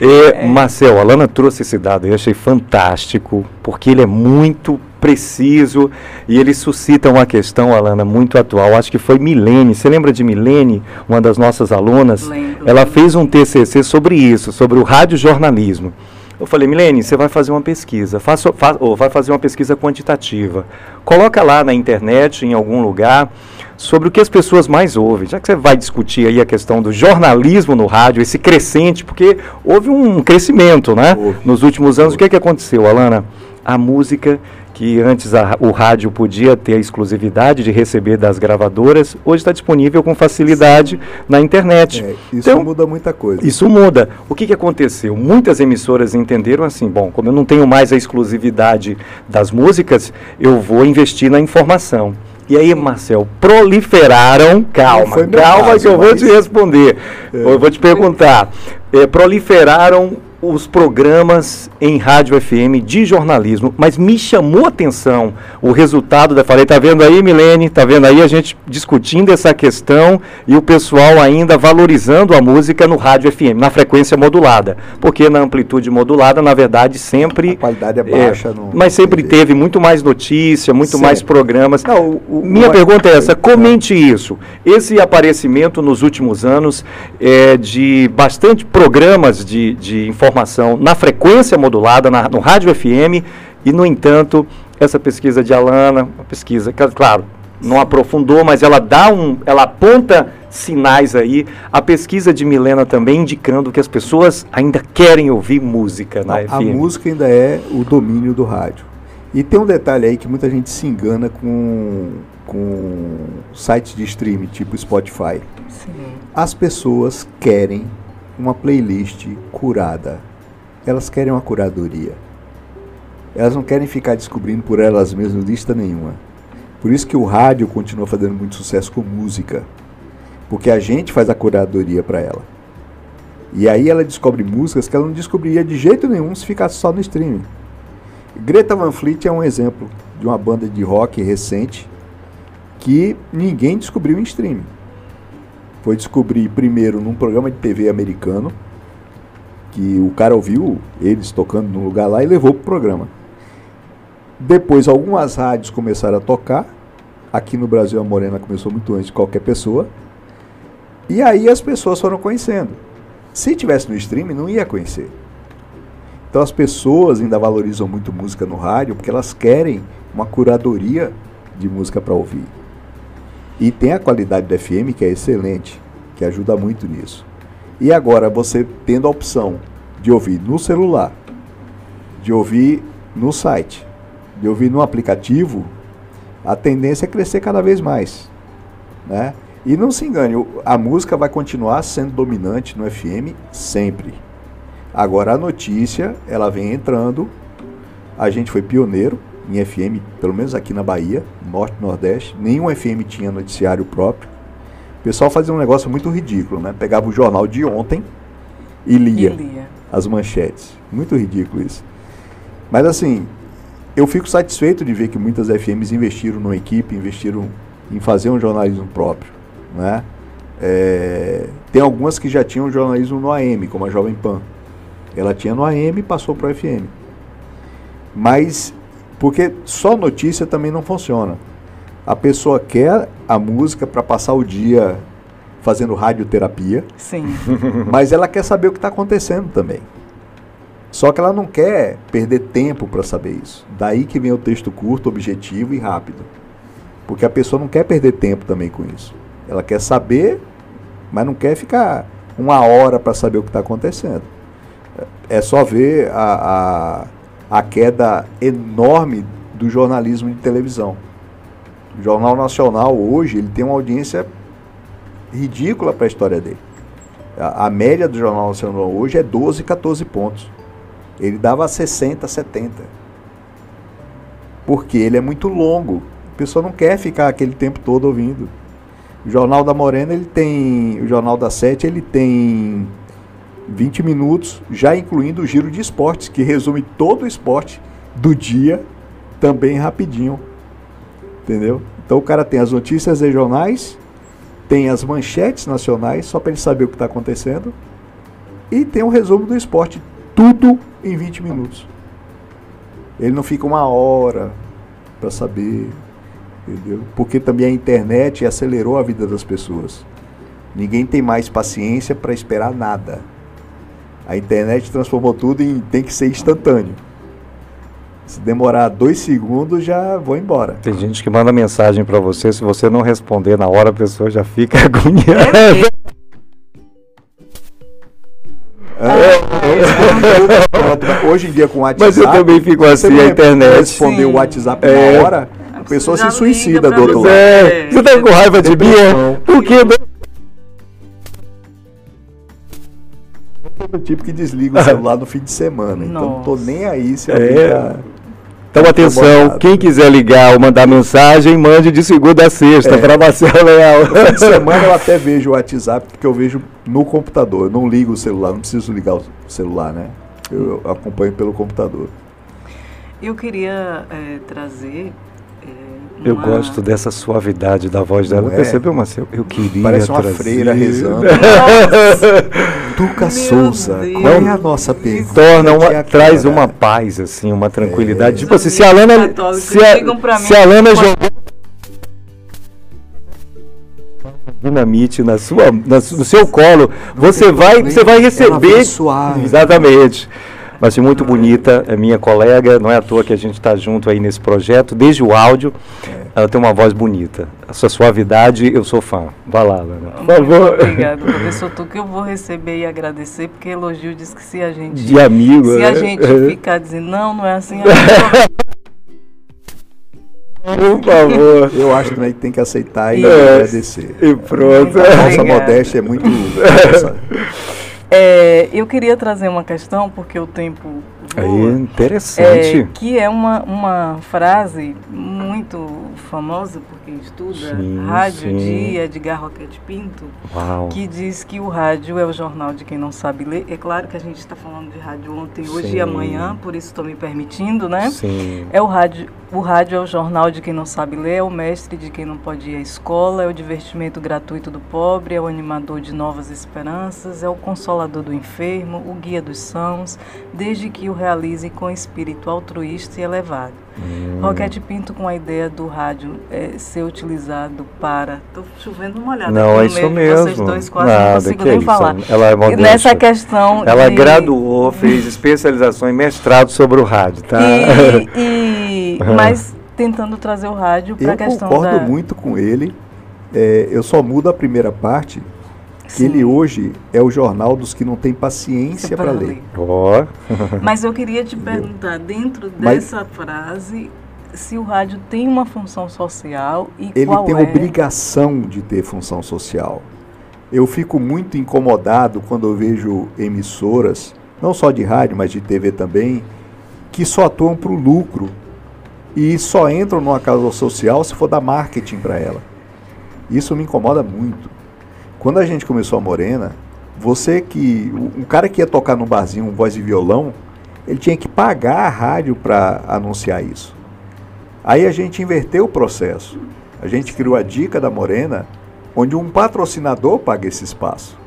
E, é. Marcel, a Lana trouxe esse dado eu achei fantástico, porque ele é muito preciso e ele suscita uma questão, Alana, muito atual. Acho que foi Milene. Você lembra de Milene, uma das nossas alunas? Lembro. Ela fez um TCC sobre isso, sobre o radiojornalismo. Eu falei, Milene, você vai fazer uma pesquisa, faça, ou vai fazer uma pesquisa quantitativa. Coloca lá na internet, em algum lugar, sobre o que as pessoas mais ouvem. Já que você vai discutir aí a questão do jornalismo no rádio, esse crescente, porque houve um crescimento, né? Nos últimos anos, o que, é que aconteceu, Alana? a música que antes a, o rádio podia ter a exclusividade de receber das gravadoras, hoje está disponível com facilidade Sim. na internet. É, isso então, muda muita coisa. Isso muda. O que, que aconteceu? Muitas emissoras entenderam assim, bom, como eu não tenho mais a exclusividade das músicas, eu vou investir na informação. E aí, Marcel, proliferaram. Calma, calma caso, que eu vou te responder. É. Eu vou te perguntar. É, proliferaram os programas em rádio FM de jornalismo, mas me chamou a atenção o resultado da falei, tá vendo aí, Milene? Tá vendo aí a gente discutindo essa questão e o pessoal ainda valorizando a música no rádio FM, na frequência modulada, porque na amplitude modulada, na verdade, sempre a qualidade é baixa, é, no... mas sempre teve muito mais notícia, muito sempre. mais programas. Não, o, o, Minha o... pergunta é essa, comente isso. Esse aparecimento nos últimos anos é de bastante programas de, de informação informação na frequência modulada, na, no rádio FM, e, no entanto, essa pesquisa de Alana, uma pesquisa, claro, não aprofundou, mas ela dá um, ela aponta sinais aí. A pesquisa de Milena também indicando que as pessoas ainda querem ouvir música na a, FM. A música ainda é o domínio do rádio. E tem um detalhe aí que muita gente se engana com, com sites de streaming, tipo Spotify. Sim. As pessoas querem uma playlist curada. Elas querem uma curadoria. Elas não querem ficar descobrindo por elas mesmas lista nenhuma. Por isso que o rádio continua fazendo muito sucesso com música. Porque a gente faz a curadoria para ela. E aí ela descobre músicas que ela não descobriria de jeito nenhum se ficasse só no streaming. Greta Van Fleet é um exemplo de uma banda de rock recente que ninguém descobriu em streaming foi descobrir primeiro num programa de TV americano, que o cara ouviu eles tocando num lugar lá e levou pro programa. Depois algumas rádios começaram a tocar. Aqui no Brasil a Morena começou muito antes de qualquer pessoa. E aí as pessoas foram conhecendo. Se tivesse no streaming, não ia conhecer. Então as pessoas ainda valorizam muito música no rádio porque elas querem uma curadoria de música para ouvir. E tem a qualidade do FM que é excelente, que ajuda muito nisso. E agora você tendo a opção de ouvir no celular, de ouvir no site, de ouvir no aplicativo, a tendência é crescer cada vez mais, né? E não se engane, a música vai continuar sendo dominante no FM sempre. Agora a notícia, ela vem entrando. A gente foi pioneiro, em FM, pelo menos aqui na Bahia, Norte e Nordeste, nenhum FM tinha noticiário próprio. O pessoal fazia um negócio muito ridículo, né? Pegava o jornal de ontem e lia, e lia. as manchetes. Muito ridículo isso. Mas assim, eu fico satisfeito de ver que muitas FMs investiram numa equipe, investiram em fazer um jornalismo próprio, né? É, tem algumas que já tinham jornalismo no AM, como a Jovem Pan. Ela tinha no AM e passou para o FM. Mas porque só notícia também não funciona. A pessoa quer a música para passar o dia fazendo radioterapia. Sim. Mas ela quer saber o que está acontecendo também. Só que ela não quer perder tempo para saber isso. Daí que vem o texto curto, objetivo e rápido. Porque a pessoa não quer perder tempo também com isso. Ela quer saber, mas não quer ficar uma hora para saber o que está acontecendo. É só ver a, a a queda enorme do jornalismo de televisão. O Jornal Nacional hoje ele tem uma audiência ridícula para a história dele. A, a, média do Jornal Nacional hoje é 12, 14 pontos. Ele dava 60, 70. Porque ele é muito longo. A pessoa não quer ficar aquele tempo todo ouvindo. O Jornal da Morena, ele tem. O Jornal da Sete, ele tem 20 minutos, já incluindo o giro de esportes, que resume todo o esporte do dia também rapidinho. Entendeu? Então o cara tem as notícias regionais, tem as manchetes nacionais, só para ele saber o que está acontecendo, e tem um resumo do esporte, tudo em 20 minutos. Ele não fica uma hora para saber, entendeu? Porque também a internet acelerou a vida das pessoas. Ninguém tem mais paciência para esperar nada. A internet transformou tudo em tem que ser instantâneo. Se demorar dois segundos, já vou embora. Tem gente que manda mensagem para você, se você não responder na hora, a pessoa já fica agoniada. É, hoje em dia com o WhatsApp. Mas eu também fico assim, a internet. Responder o WhatsApp É. na hora, a pessoa se suicida do outro você. lado. É, você tá com raiva de mim? é? Por quê? Sou o tipo que desliga o celular no fim de semana. Então não tô nem aí se É. alguém tá. Então, atenção, Incomodado. quem quiser ligar ou mandar mensagem, mande de segunda a sexta É. para Marcelo Leal. No fim de semana eu até vejo o WhatsApp, porque eu vejo no computador. Eu não ligo o celular, não preciso ligar o celular, né? Eu acompanho pelo computador. Eu queria eh, trazer. Eu uma- gosto dessa suavidade da voz dela. Não é? Percebeu, Marcelo? Eu queria Parece uma trazer. freira rezando. Tuca Meu Souza, Deus. qual é a nossa pergunta? Torna uma, traz uma paz, assim, uma tranquilidade. É. Tipo assim, se a Lana. Se a, se a Lana jogar dinamite na sua, na no seu colo, você vai, você vai receber. Exatamente. Mas é muito bonita, é minha colega, não é à toa que a gente está junto aí nesse projeto, desde o áudio. Ela tem uma voz bonita. A sua suavidade, eu sou fã. Vá lá, Lana. Por favor. obrigada, professor Tuca. Eu vou receber e agradecer, porque elogio diz que se a gente. De amigo. Se a né? gente ficar dizendo, não, não é assim, a Por favor. Eu acho também que tem que aceitar e É. agradecer. E pronto. A nossa modéstia é muito. É, eu queria trazer uma questão, porque o tempo Aí, voa, interessante. é, que é uma, uma frase muito famosa, por quem estuda Sim, rádio, sim. de Edgar Roquete Pinto, Uau. que diz que o rádio é o jornal de quem não sabe ler. É claro que a gente está falando de rádio ontem, hoje Sim. e amanhã, por isso estou me permitindo, né? Sim. É o rádio, o rádio é o jornal de quem não sabe ler, é o mestre de quem não pode ir à escola, é o divertimento gratuito do pobre, é o animador de novas esperanças, é o consolador do enfermo, o guia dos sãos, desde que o realize com espírito altruísta e elevado. Hum. Roquete Pinto com a ideia do rádio é, ser utilizado para. Estou chovendo uma olhada. Não, aqui é no isso mesmo. Vocês dois quase não Nada, consigo que nem isso. falar. Ela é E modesta. Nessa questão. Ela de- graduou, fez especialização em mestrado sobre o rádio, tá? E, e- mas tentando trazer o rádio para eu a questão concordo da. muito com ele. É, eu só mudo a primeira parte, Sim. ele hoje é o jornal dos que não tem paciência para ler. Ó, Mas eu queria te perguntar, dentro Mas- dessa frase, se o rádio tem uma função social e Ele qual tem é. obrigação de ter função social. Eu fico muito incomodado quando eu vejo emissoras, não só de rádio, mas de TV também, que só atuam para o lucro e só entram numa causa social se for dar marketing para ela. Isso me incomoda muito. Quando a gente começou a Morena, você que. Um cara que ia tocar num barzinho, um voz e violão, ele tinha que pagar a rádio para anunciar isso. Aí a gente inverteu o processo. A gente criou a Dica da Morena, onde um patrocinador paga esse espaço.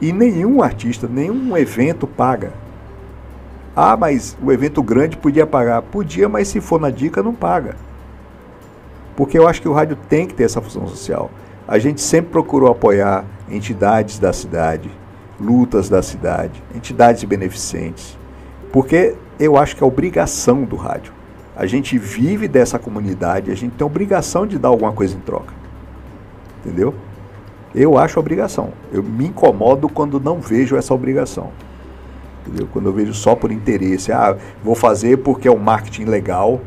E nenhum artista, nenhum evento paga. Ah, mas o evento grande podia pagar. Podia, mas se for na Dica, não paga. Porque eu acho que o rádio tem que ter essa função social. A gente sempre procurou apoiar entidades da cidade, lutas da cidade, entidades beneficentes. Porque eu acho que é obrigação do rádio. A gente vive dessa comunidade, a gente tem obrigação de dar alguma coisa em troca. Entendeu? Eu acho obrigação. Eu me incomodo quando não vejo essa obrigação. Entendeu? Quando eu vejo só por interesse. Ah, vou fazer porque é um marketing legal,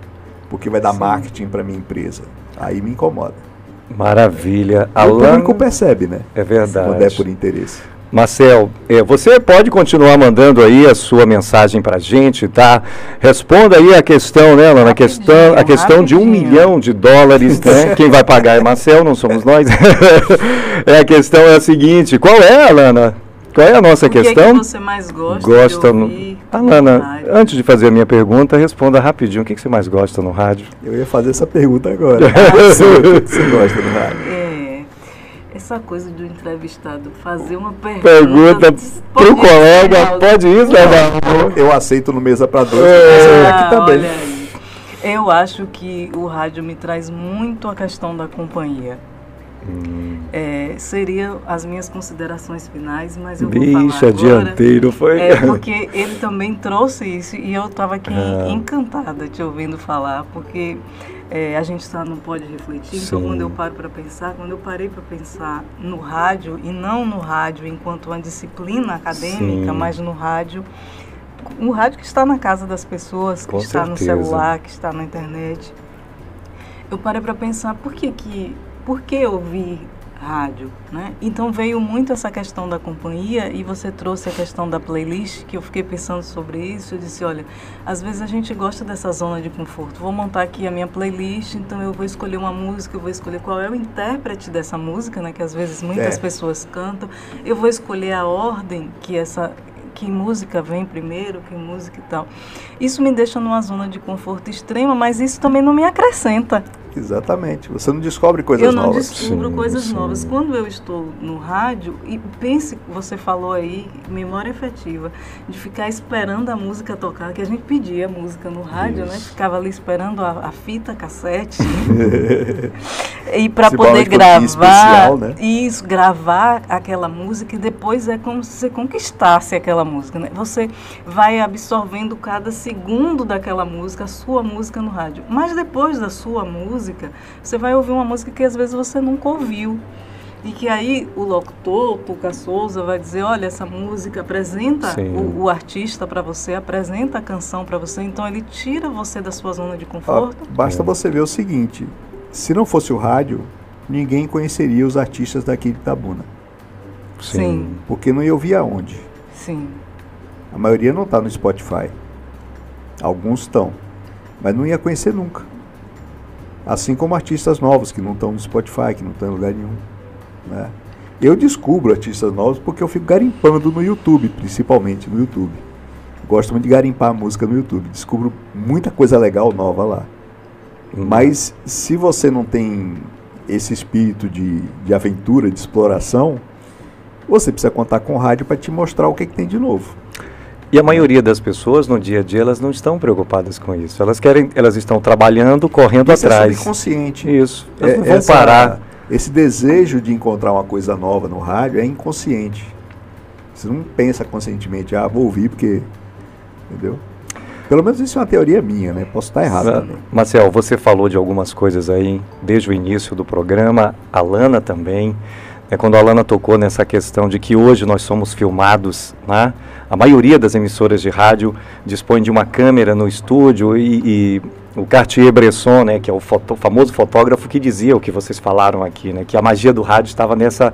porque vai dar Sim. marketing para minha empresa. Aí me incomoda. Maravilha. o Alan, público percebe, né? é verdade. Quando é por interesse. Marcel, eh, você pode continuar mandando aí a sua mensagem pra gente, tá? Responda aí a questão, né, Lana? A questão, a questão de um milhão de dólares, né? Quem vai pagar é Marcel, não somos nós. é, a questão é a seguinte, qual é, Alana? Qual é a nossa O que, é questão? que você mais gosta, gosta de no... ouvir? Alana, no rádio? antes de fazer a minha pergunta, responda rapidinho. O que, que você mais gosta no rádio? Eu ia fazer essa pergunta agora. o que você gosta do rádio? É, essa coisa do entrevistado fazer uma pergunta. Pergunta pro colega, pode isso, Leonardo? Eu aceito no mesa para dois, É. eu Ah, aqui também. olha aí. Eu acho que o rádio me traz muito a questão da companhia. Hum. É, seriam as minhas considerações finais, mas eu vou falar Bicho, agora. adianteiro, foi? É porque ele também trouxe isso e eu estava aqui Ah. encantada te ouvindo falar, porque é, a gente tá, não pode refletir. Então, Sim. quando eu paro para pensar, quando eu parei para pensar no rádio, e não no rádio enquanto uma disciplina acadêmica, Sim. mas no rádio, o rádio que está na casa das pessoas, que Com está no certeza. celular, que está na internet. Eu parei para pensar por que que, por que ouvir rádio, né? Então veio muito essa questão da companhia e você trouxe a questão da playlist, que eu fiquei pensando sobre isso, eu disse, olha, às vezes a gente gosta dessa zona de conforto. Vou montar aqui a minha playlist, então eu vou escolher uma música, eu vou escolher qual é o intérprete dessa música, né, que às vezes muitas É. pessoas cantam. Eu vou escolher a ordem que essa que música vem primeiro, que música e tal. Isso me deixa numa zona de conforto extrema, mas isso também não me acrescenta. Exatamente. Você não descobre coisas eu não novas. descubro Sim, coisas sim. novas. Quando eu estou no rádio, e pense, você falou aí, memória efetiva, de ficar esperando a música tocar, que a gente pedia música no rádio, né? Isso. Ficava ali esperando a, a fita cassete. e para poder gravar, especial, né? isso, gravar aquela música e depois é como se você conquistasse aquela música, né? Você vai absorvendo cada segundo daquela música, a sua música no rádio. Mas depois da sua música, você vai ouvir uma música que às vezes você nunca ouviu. E que aí o locutor, o Tuca Souza, vai dizer, olha, essa música apresenta o, o artista para você, apresenta a canção para você, então ele tira você da sua zona de Ó, conforto. basta É. você ver o seguinte: se não fosse o rádio, ninguém conheceria os artistas daqui de Itabuna. Sim. Porque não ia ouvir aonde. Sim. A maioria não está no Spotify. Alguns estão. Mas não ia conhecer nunca. Assim como artistas novos que não estão no Spotify, que não estão em lugar nenhum. né? Eu descubro artistas novos porque eu fico garimpando no YouTube, principalmente no YouTube. Gosto muito de garimpar a música no YouTube. Descubro muita coisa legal nova lá. Mas se você não tem esse espírito de, de aventura, de exploração, você precisa contar com o rádio para te mostrar o que, que tem de novo. E a maioria das pessoas no dia a dia elas não estão preocupadas com isso. Elas querem, elas estão trabalhando, correndo Isso é atrás. subconsciente. Isso. Elas É, não vão essa- parar. Esse desejo de encontrar uma coisa nova no rádio é inconsciente. Você não pensa conscientemente, ah, vou ouvir porque. Entendeu? Pelo menos isso é uma teoria minha, né? Posso estar errado também. Marcel, você falou de algumas coisas aí desde o início do programa, a Lana também. É quando a Lana tocou nessa questão de que hoje nós somos filmados, né? A maioria das emissoras de rádio dispõe de uma câmera no estúdio e, e o Cartier-Bresson, né, que é o foto- famoso fotógrafo que dizia o que vocês falaram aqui, né, que a magia do rádio estava nessa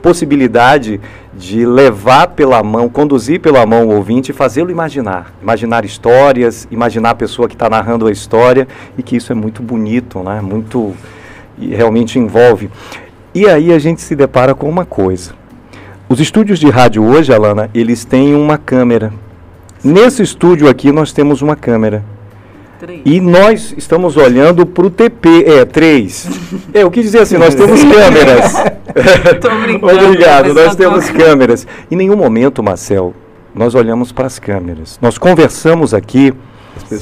possibilidade de levar pela mão, conduzir pela mão o ouvinte e fazê-lo imaginar. Imaginar histórias, imaginar a pessoa que está narrando a história e que isso é muito bonito, né? muito e realmente envolve. E aí a gente se depara com uma coisa. Os estúdios de rádio hoje, Alana, eles têm uma câmera. Nesse estúdio aqui nós temos uma câmera. Três. E nós estamos olhando para o TP, é, três. É, eu quis dizer assim, nós temos câmeras. Tô brincando, Obrigado, nós eu tô- temos câmeras. Em nenhum momento, Marcel, nós olhamos para as câmeras. Nós conversamos aqui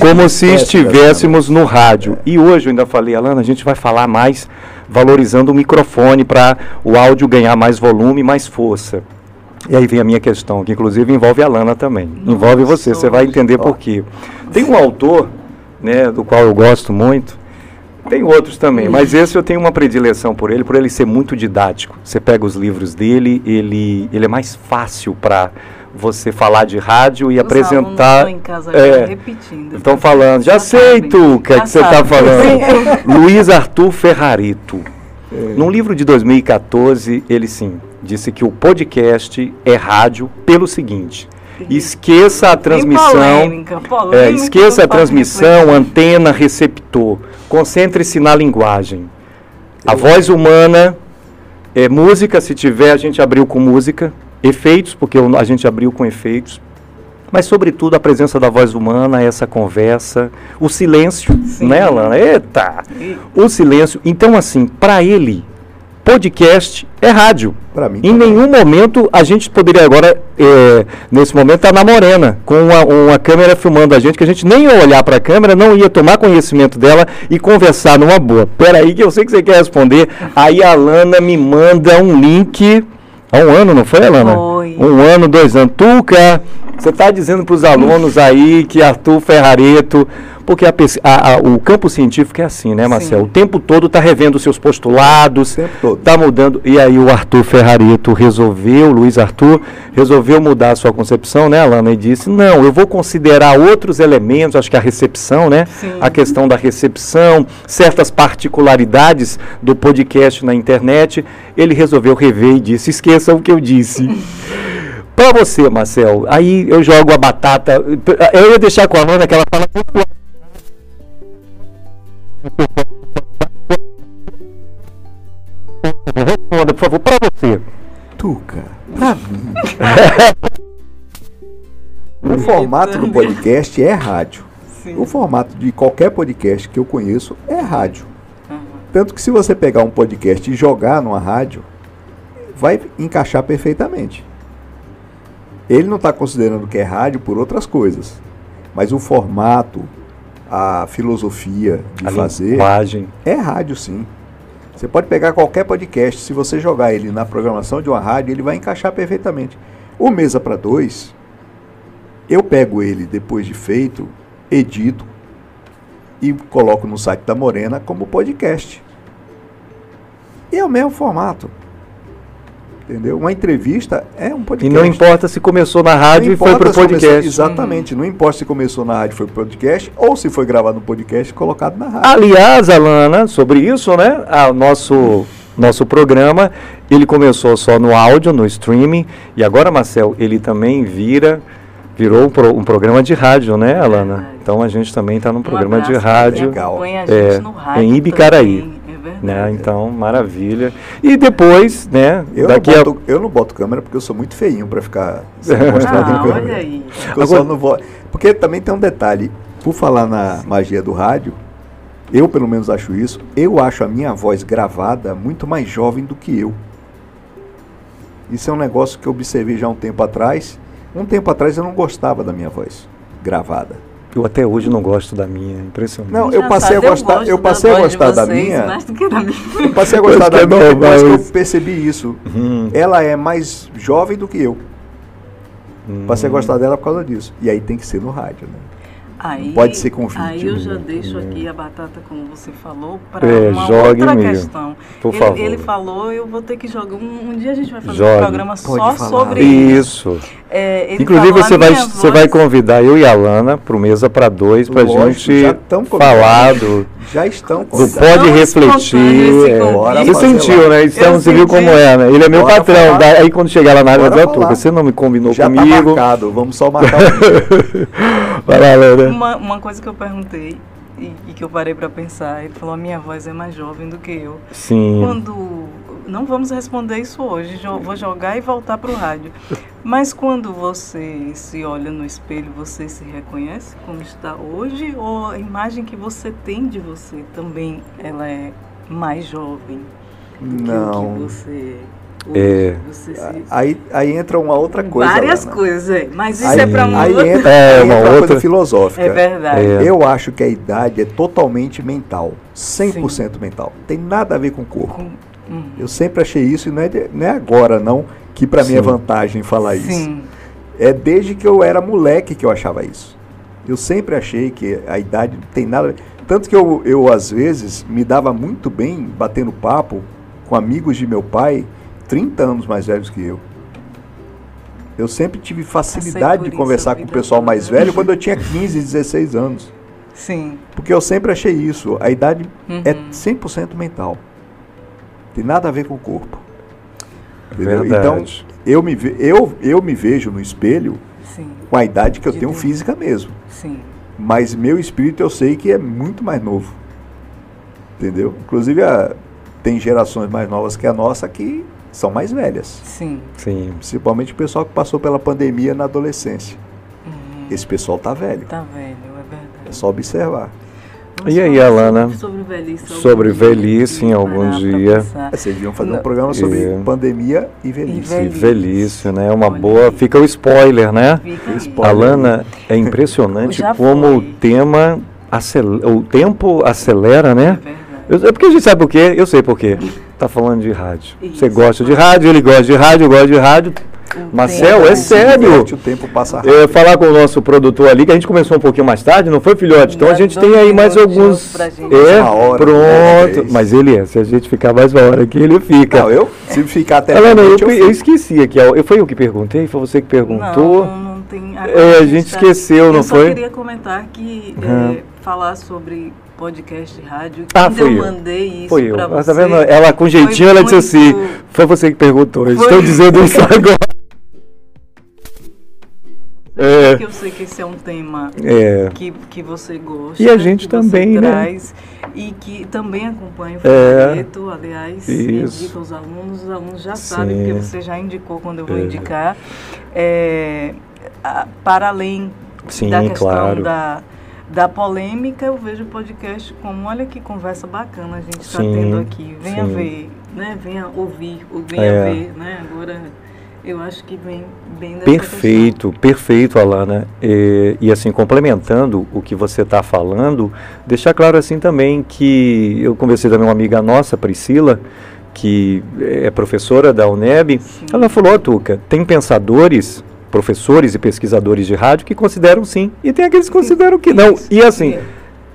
como se estivéssemos no rádio. E hoje eu ainda falei, Alana, a gente vai falar mais valorizando o microfone para o áudio ganhar mais volume, mais força. E aí vem a minha questão, que inclusive envolve a Lana também. envolve você, você vai entender por quê. Tem um autor, né, do qual eu gosto muito, tem outros também, mas esse eu tenho uma predileção por ele, por ele ser muito didático. Você pega os livros dele, ele, ele é mais fácil para você falar de rádio e Os apresentar. em casa É, repetindo. Estão falando, já sei, sabem, Tuca, já que você está falando. Luiz Arthur Ferrarito. Num livro de 2014, ele sim disse que o podcast é rádio pelo seguinte: esqueça a transmissão. polêmica, polêmica, É, esqueça a transmissão, antena, receptor. Concentre-se na linguagem. A voz humana é música, se tiver, a gente abriu com música. Efeitos, porque a gente abriu com efeitos. Mas, sobretudo, a presença da voz humana, essa conversa, o silêncio, Sim. né, Alana? Eita! E- O silêncio. Então, assim, para ele, podcast é rádio. Para mim, Em também. nenhum momento a gente poderia agora, é, nesse momento, estar na morena, com uma, uma câmera filmando a gente, que a gente nem ia olhar para a câmera, não ia tomar conhecimento dela e conversar numa boa. Peraí, que eu sei que você quer responder. Aí a Alana me manda um link. Há um ano, não foi, Alana? Foi. Um ano, dois anos. Tuca, Você está dizendo para os alunos aí que Arthur Ferrareto, porque a, a, a, o campo científico é assim, né, Marcelo? O tempo todo está revendo seus postulados, está mudando. E aí o Arthur Ferrareto resolveu, Luiz Arthur, resolveu mudar a sua concepção, né, Alana? E disse: não, eu vou considerar outros elementos, acho que a recepção, né? Sim. A questão da recepção, certas particularidades do podcast na internet. Ele resolveu rever e disse: esqueça o que eu disse. Para você, Marcel, aí eu jogo a batata. Eu ia deixar com a Ana que ela fala muito. Responda, por favor, para você. Tuca, para mim. o formato do podcast é rádio. Sim. O formato de qualquer podcast que eu conheço é rádio. Uhum. Tanto que se você pegar um podcast e jogar numa rádio, vai encaixar perfeitamente. Ele não está considerando que é rádio por outras coisas. Mas o formato, a filosofia de a fazer. Linguagem. É rádio, sim. Você pode pegar qualquer podcast, se você jogar ele na programação de uma rádio, ele vai encaixar perfeitamente. O Mesa para Dois, eu pego ele depois de feito, edito e coloco no site da Morena como podcast. E é o mesmo formato. Entendeu? Uma entrevista é um podcast. E não importa se começou na rádio e foi para o podcast. Começou, exatamente. Não importa se começou na rádio e foi para o podcast, ou se foi gravado no podcast e colocado na rádio. Aliás, Alana, sobre isso, né? O nosso, nosso programa, ele começou só no áudio, no streaming, e agora, Marcel, ele também vira virou um, pro, um, programa de rádio, né, Alana? Então a gente também está num programa de rádio, legal. É, rádio em Ibicaraí. Também. Né? Então, maravilha. E depois, né? Eu, daqui não boto, a... eu não boto câmera porque eu sou muito feinho para ficar mostrado ah, câmera. Olha aí. Porque, Agora... não vou... porque também tem um detalhe. Por falar na magia do rádio, eu pelo menos acho isso. Eu acho a minha voz gravada muito mais jovem do que eu. Isso é um negócio que eu observei já um tempo atrás. Um tempo atrás eu não gostava da minha voz gravada. Eu até hoje não gosto da minha, impressionante. Não, eu passei a gostar, eu, eu passei a gostar da minha. Mais do que da minha. Eu passei a gostar da minha depois que eu percebi isso. Hum. Ela é mais jovem do que eu. Hum. Passei a gostar dela por causa disso. E aí tem que ser no rádio, né? Aí, pode ser vídeo. Aí eu já deixo aqui a batata, como você falou, para é, uma outra mesmo. questão. Por ele, favor. ele falou, eu vou ter que jogar. Um, um dia a gente vai fazer jogue. um programa pode só falar. sobre isso. É, Inclusive você vai, voz... você vai convidar eu e a Lana para o Mesa para dois, para a gente falar do, já estão do Pode Refletir. É, você sentiu, né? Então, você viu como é, né? Ele é meu Bora patrão. Daí, aí quando chegar lá na área você não me combinou já tá comigo. Tá marcado, vamos só marcar o Vai lá, Lana uma, uma coisa que eu perguntei e, e que eu parei para pensar, ele falou: a minha voz é mais jovem do que eu. Sim. Quando. Não vamos responder isso hoje, vou jogar e voltar para o rádio. Mas quando você se olha no espelho, você se reconhece como está hoje? Ou a imagem que você tem de você também ela é mais jovem do Não. que o que você é. Se... Aí, aí entra uma outra coisa. Várias lá, coisas, é. mas isso aí, é para uma aí outra, entra, é, uma outra coisa filosófica. É verdade. É. Eu acho que a idade é totalmente mental, 100% Sim. mental. Tem nada a ver com o corpo. Com... Uhum. Eu sempre achei isso e não é, de, não é agora não que para mim é vantagem falar Sim. isso. É desde que eu era moleque que eu achava isso. Eu sempre achei que a idade não tem nada. Tanto que eu, eu às vezes me dava muito bem batendo papo com amigos de meu pai 30 anos mais velhos que eu. Eu sempre tive facilidade de conversar com o pessoal mais velho quando eu tinha 15, 16 anos. Sim. Porque eu sempre achei isso. A idade uhum. é 100% mental. Tem nada a ver com o corpo. Entendeu? Então, eu me, ve eu, eu me vejo no espelho Sim. com a idade que eu de tenho Deus. física mesmo. Sim. Mas meu espírito eu sei que é muito mais novo. Entendeu? Inclusive, a, tem gerações mais novas que a nossa que são mais velhas. Sim. Sim. Principalmente o pessoal que passou pela pandemia na adolescência. Uhum. Esse pessoal tá velho. Tá velho, é verdade. É só observar. Vamos e aí, Alana? Sobre velhice. Sobre velhice em algum dia. É, vocês deviam fazer um programa sobre e... pandemia e velhice. E velhice, né? Uma Olha boa. Fica o spoiler, né? Fica spoiler. Alana, é impressionante como foi. o tema. O tempo acelera, né? É verdade. Eu, é porque a gente sabe por quê? Eu sei por quê. Tá falando de rádio. Isso. Você gosta de rádio, ele gosta de rádio, eu gosto de rádio. Marcel, é sério. O tempo passa rápido. Eu ia falar com o nosso produtor ali, que a gente começou um pouquinho mais tarde, não foi, filhote? Então a gente tem aí mais alguns. pra gente. É, Uma hora, pronto. né? Mas ele é, se a gente ficar mais uma hora aqui, ele fica. Não, eu, se ficar até eu, eu eu esqueci aqui. Eu, foi eu que perguntei? Foi você que perguntou? Não, não tem. É, a gente esqueceu, não eu foi? Eu só queria comentar que Uhum. é, falar sobre podcast rádio. Ah, quando foi eu eu. mandei isso Foi eu. pra Ah, você. tá vendo? Ela com jeitinho, ela disse assim: Foi você que perguntou. Foi. estão dizendo isso agora. É. Porque eu sei que esse é um tema É. que, que você gosta. E a gente também, né? traz, E que também acompanha o É. folheto, aliás, Isso. indica os alunos, os alunos já sabem, Sim. porque você já indicou quando eu vou É. indicar. É, a- para além Sim, da questão claro. da, da polêmica, eu vejo o podcast como, olha que conversa bacana a gente está tendo aqui. Venha sim. ver, né? Venha ouvir, ou venha É. ver, né? Agora, eu acho que vem bem dessa Perfeito, perfeito, Alana. E, e assim, complementando o que você está falando, deixar claro assim também que eu conversei também com uma amiga nossa, Priscila, que é professora da UNEB, Sim. ela falou, "Ó, Tuca, tem pensadores, professores e pesquisadores de rádio que consideram sim, e tem aqueles que consideram que não. E assim,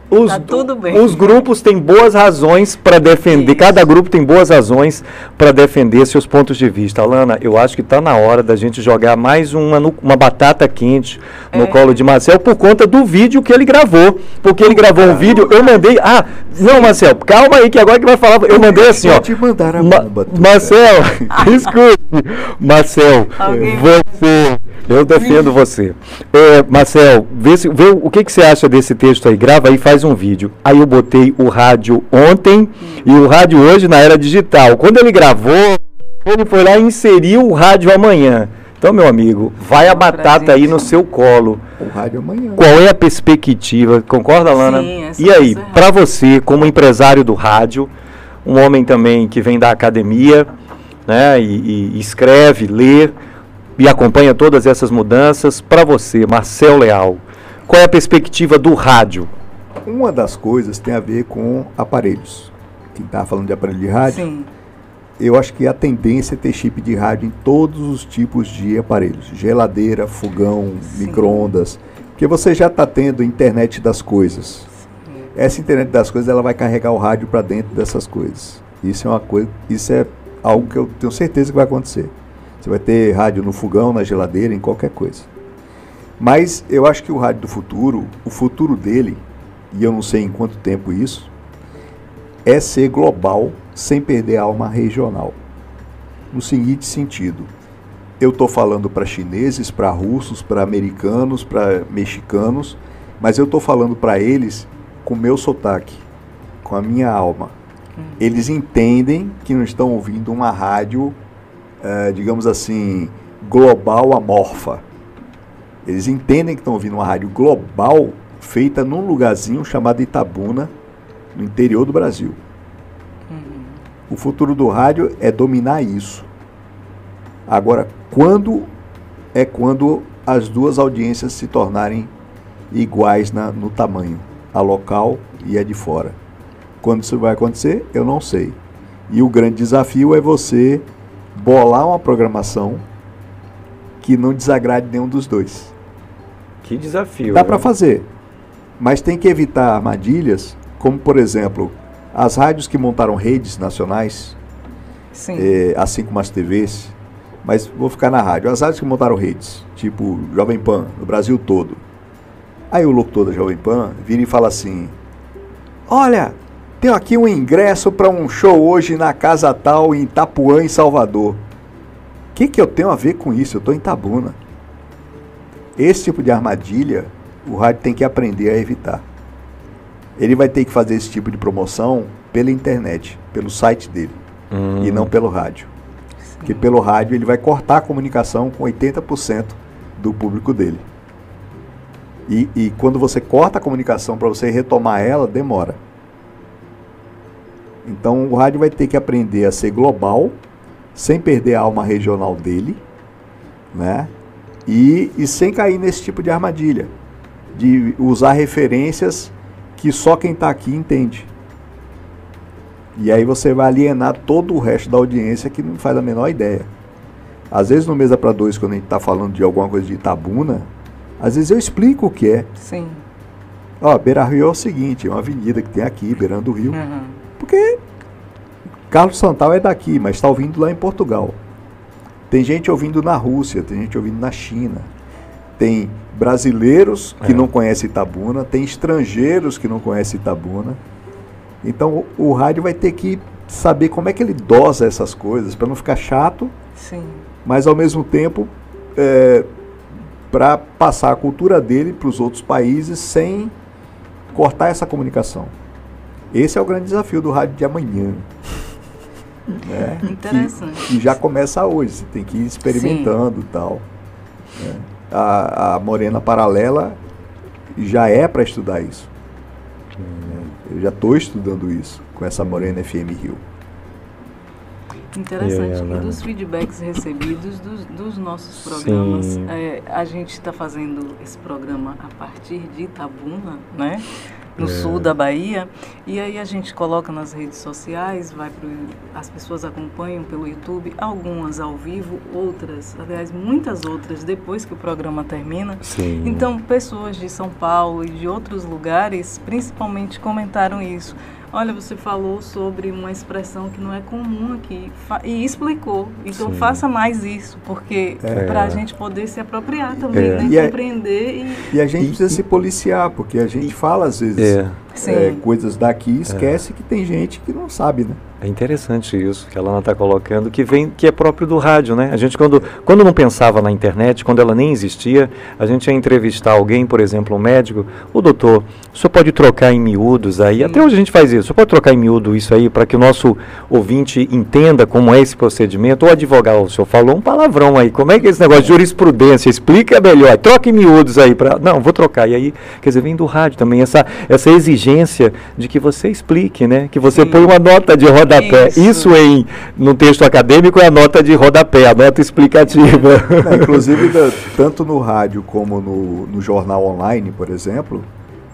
os, Tá tudo bem. os grupos têm boas razões para defender, Isso. cada grupo tem boas razões para defender seus pontos de vista. Alana, eu acho que está na hora da gente jogar mais uma, uma batata quente no É. colo de Marcel por conta do vídeo que ele gravou. Porque ele gravou um vídeo, eu mandei. Ah, não, Marcel, calma aí que agora que vai falar. Eu mandei assim, ó. Te mandar a Ma-. Marcel, escute. Marcel, você. Eu defendo você. É, Marcel, vê, se- vê o que, que você acha desse texto aí. Grava aí, faz um vídeo. Aí eu botei o rádio ontem e o rádio hoje na era digital. Quando ele gravou, ele foi lá e inseriu o rádio amanhã. Então, meu amigo, vai a batata aí no seu colo. O rádio amanhã. Qual é a perspectiva? Concorda, Lana? Sim, e aí, é para você, como empresário do rádio, um homem também que vem da academia, né, e, e escreve, lê e acompanha todas essas mudanças, para você, Marcel Leal, qual é a perspectiva do rádio? Uma das coisas tem a ver com aparelhos. Quem estava falando de aparelho de rádio, Sim, eu acho que a tendência é ter chip de rádio em todos os tipos de aparelhos. Geladeira, fogão, micro-ondas. Porque você já está tendo internet das coisas. Essa internet das coisas ela vai carregar o rádio para dentro dessas coisas. Isso é uma coisa, isso é algo que eu tenho certeza que vai acontecer. Você vai ter rádio no fogão, na geladeira, em qualquer coisa. Mas eu acho que o rádio do futuro, o futuro dele, e eu não sei em quanto tempo isso, é ser global sem perder a alma regional. No seguinte sentido, eu estou falando para chineses, para russos, para americanos, para mexicanos, mas eu estou falando para eles com meu sotaque, com a minha alma. Eles entendem que não estão ouvindo uma rádio, eh, digamos assim, global amorfa. Eles entendem que estão ouvindo uma rádio global feita num lugarzinho chamado Itabuna, no interior do Brasil. O futuro do rádio é dominar isso. Agora, quando é quando as duas audiências se tornarem iguais na- no tamanho, a local e a de fora. Quando isso vai acontecer, eu não sei. E o grande desafio é você bolar uma programação que não desagrade nenhum dos dois. Que desafio. Dá né? para fazer, mas tem que evitar armadilhas, como por exemplo, as rádios que montaram redes nacionais, sim. eh, assim como as TVs, mas vou ficar na rádio. As rádios que montaram redes, tipo Jovem Pan, no Brasil todo. Aí o locutor da Jovem Pan vira e fala assim: Olha, tenho aqui um ingresso para um show hoje na Casa Tal, em Itapuã, em Salvador. O que, que eu tenho a ver com isso? Eu estou em Tabuna. Esse tipo de armadilha, o rádio tem que aprender a evitar. Ele vai ter que fazer esse tipo de promoção pela internet, pelo site dele, Hum, e não pelo rádio. Porque pelo rádio ele vai cortar a comunicação com 80% do público dele. E, e quando você corta a comunicação para você retomar ela, demora. Então o rádio vai ter que aprender a ser global, sem perder a alma regional dele, né? E, e sem cair nesse tipo de armadilha, de usar referências que só quem está aqui entende. E aí você vai alienar todo o resto da audiência que não faz a menor ideia. Às vezes no Mesa para Dois, quando a gente está falando de alguma coisa de Itabuna, às vezes eu explico o que é. Sim. Ó, Beira Rio é o seguinte, é uma avenida que tem aqui, beirando o rio. Uhum. Porque Carlos Santal é daqui, mas está ouvindo lá em Portugal. Tem gente ouvindo na Rússia, tem gente ouvindo na China. Tem brasileiros que É. não conhecem Itabuna, tem estrangeiros que não conhecem Itabuna. Então o, o rádio vai ter que saber como é que ele dosa essas coisas para não ficar chato, Sim. mas ao mesmo tempo para passar a cultura dele para os outros países sem cortar essa comunicação. Esse é o grande desafio do rádio de amanhã. né? Interessante. Que, que já começa hoje, você tem que ir experimentando e tal. né? A, a Morena Paralela já é para estudar isso. né? Eu já estou estudando isso com essa Morena FM Rio. Interessante. E aí, E Ana? dos feedbacks recebidos dos, dos nossos programas, é, a gente está fazendo esse programa a partir de Itabuna, né? No É. sul da Bahia. E aí a gente coloca nas redes sociais, vai pro, as pessoas acompanham pelo YouTube, algumas ao vivo, outras, aliás, muitas outras depois que o programa termina. Sim. Então, pessoas de São Paulo e de outros lugares, principalmente, comentaram isso. Olha, você falou sobre uma expressão que não é comum aqui e explicou. Então, Sim. faça mais isso, porque É. para a gente poder se apropriar também, É. né? E compreender e E a gente E- precisa se policiar, porque a gente fala às vezes É, é, coisas daqui e esquece que tem gente que não sabe, né? é interessante isso que a Lana está colocando, que vem, que é próprio do rádio, né? A gente quando, quando não pensava na internet, quando ela nem existia, a gente ia entrevistar alguém, por exemplo, um médico, o doutor, o senhor pode trocar em miúdos aí, Sim. até hoje a gente faz isso, o senhor pode trocar em miúdo isso aí para que o nosso ouvinte entenda como é esse procedimento, ou advogado, o senhor falou um palavrão aí, como é que é esse negócio de jurisprudência, explica melhor, troca em miúdos aí para, não, vou trocar, e aí, quer dizer, vem do rádio também, essa, essa exigência de que você explique, né, que você Sim. põe uma nota de rodapé, Isso. isso, em, no texto acadêmico é a nota de rodapé, a nota explicativa. Não, inclusive, tanto no rádio como no, no jornal online, por exemplo,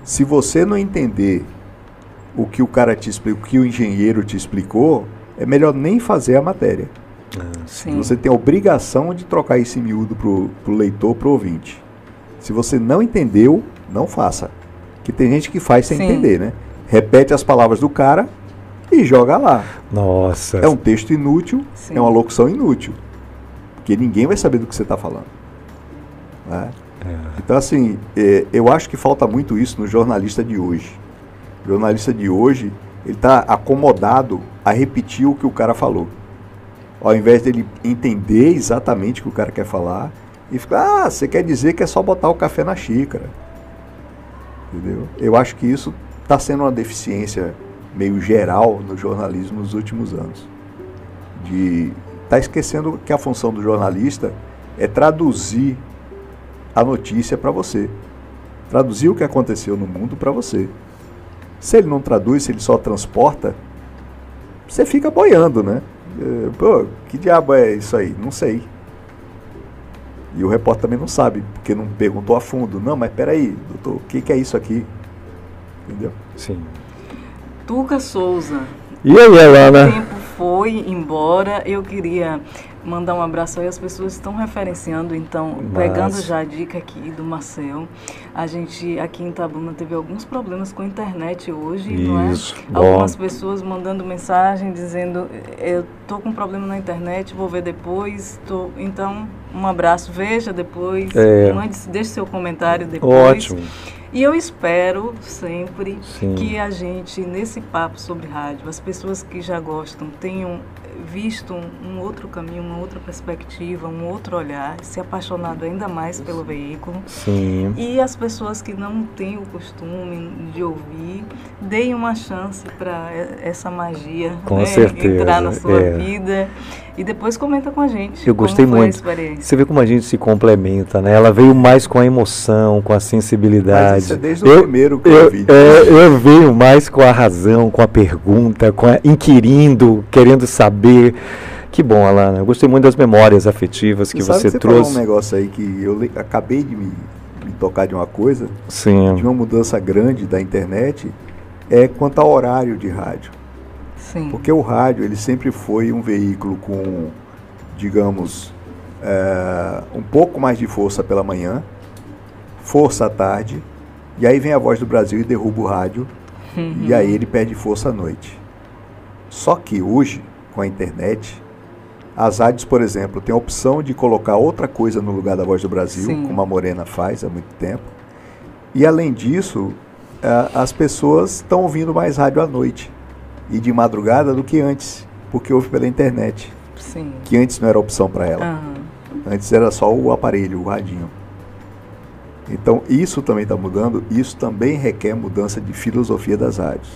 se você não entender o que o cara te explicou, o que o engenheiro te explicou, é melhor nem fazer a matéria. sim. Você tem a obrigação de trocar esse miúdo pro, pro leitor, pro ouvinte. Se você não entendeu, não faça. Que tem gente que faz sem Sim. entender, né? Repete as palavras do cara e joga lá. Nossa. É um texto inútil, Sim. é uma locução inútil. Porque ninguém vai saber do que você está falando. né? É. Então, assim, é, eu acho que falta muito isso no jornalista de hoje. O jornalista de hoje, ele está acomodado a repetir o que o cara falou. Ao invés dele entender exatamente o que o cara quer falar e ficar, ah, você quer dizer que é só botar o café na xícara. Entendeu? Eu acho que isso está sendo uma deficiência meio geral no jornalismo nos últimos anos. De tá esquecendo que a função do jornalista é traduzir a notícia para você. Traduzir o que aconteceu no mundo para você. Se ele não traduz, se ele só transporta, você fica boiando, né? Eh, Pô, que diabo é isso aí? Não sei. E o repórter também não sabe, porque não perguntou a fundo. Não, mas peraí, doutor, o que, que é isso aqui? Entendeu? Sim. Tuca Souza, E aí, o Alana? tempo foi embora. Eu queria mandar um abraço aí. As pessoas estão referenciando, então, pegando Massa. já a dica aqui do Marcel. A gente aqui em Itabuna teve alguns problemas com a internet hoje, não é? Isso, bom. Algumas pessoas mandando mensagem dizendo: Eu tô com um problema na internet, vou ver depois. Tô... Então, um abraço, veja depois, É. mande, deixe seu comentário depois. Ótimo. E eu espero sempre Sim. que a gente, nesse papo sobre rádio, as pessoas que já gostam tenham visto um, outro caminho, uma outra perspectiva, um outro olhar, se apaixonado ainda mais pelo veículo. Sim. E as pessoas que não têm o costume de ouvir, deem uma chance para essa magia Com né, certeza, entrar na sua é. vida. E depois comenta com a gente. Eu gostei como foi muito. Você vê como a gente se complementa, né? Ela veio mais com a emoção, com a sensibilidade. Mas isso é desde o primeiro que eu, Eu, vi. é, eu venho mais com a razão, com a pergunta, com a, inquirindo, querendo saber. Que bom, Alana. Eu gostei muito das memórias afetivas que você, que você trouxe. falou um negócio aí que eu le- acabei de me, me tocar de uma coisa, de Sim. uma mudança grande da internet, é quanto ao horário de rádio. Sim. Porque o rádio, ele sempre foi um veículo com, digamos, é, um pouco mais de força pela manhã, força à tarde, e aí vem a voz do Brasil e derruba o rádio, uhum. e aí ele perde força à noite. Só que hoje, com a internet, as rádios, por exemplo, têm a opção de colocar outra coisa no lugar da voz do Brasil, Sim. como a Morena faz há muito tempo. E além disso, as pessoas estão ouvindo mais rádio à noite e de madrugada do que antes, porque ouve pela internet. Sim. Que antes não era opção para ela. Uhum. Antes era só o aparelho, o radinho. Então isso também está mudando, isso também requer mudança de filosofia das rádios.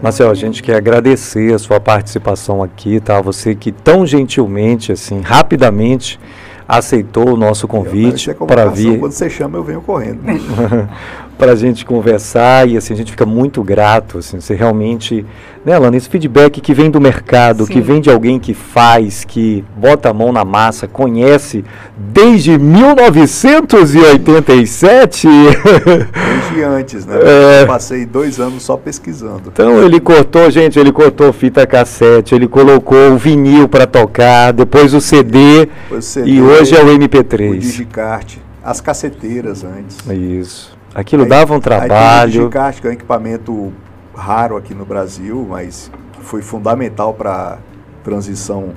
Marcelo, a gente quer agradecer a sua participação aqui, tá? Você que tão gentilmente, assim, rapidamente aceitou o nosso convite para vir. Quando você chama, eu venho correndo. para a gente conversar e assim a gente fica muito grato assim você realmente né Lana esse feedback que vem do mercado Sim. que vem de alguém que faz que bota a mão na massa conhece desde 1987 desde antes né? É... passei dois anos só pesquisando. Então ele cortou gente ele cortou fita cassete ele colocou o vinil para tocar depois o CD, depois o CD e hoje é o MP3 o digicart as caceteiras antes. Isso Aquilo aí, dava um trabalho. Aí tem que é um equipamento raro aqui no Brasil, mas foi fundamental para transição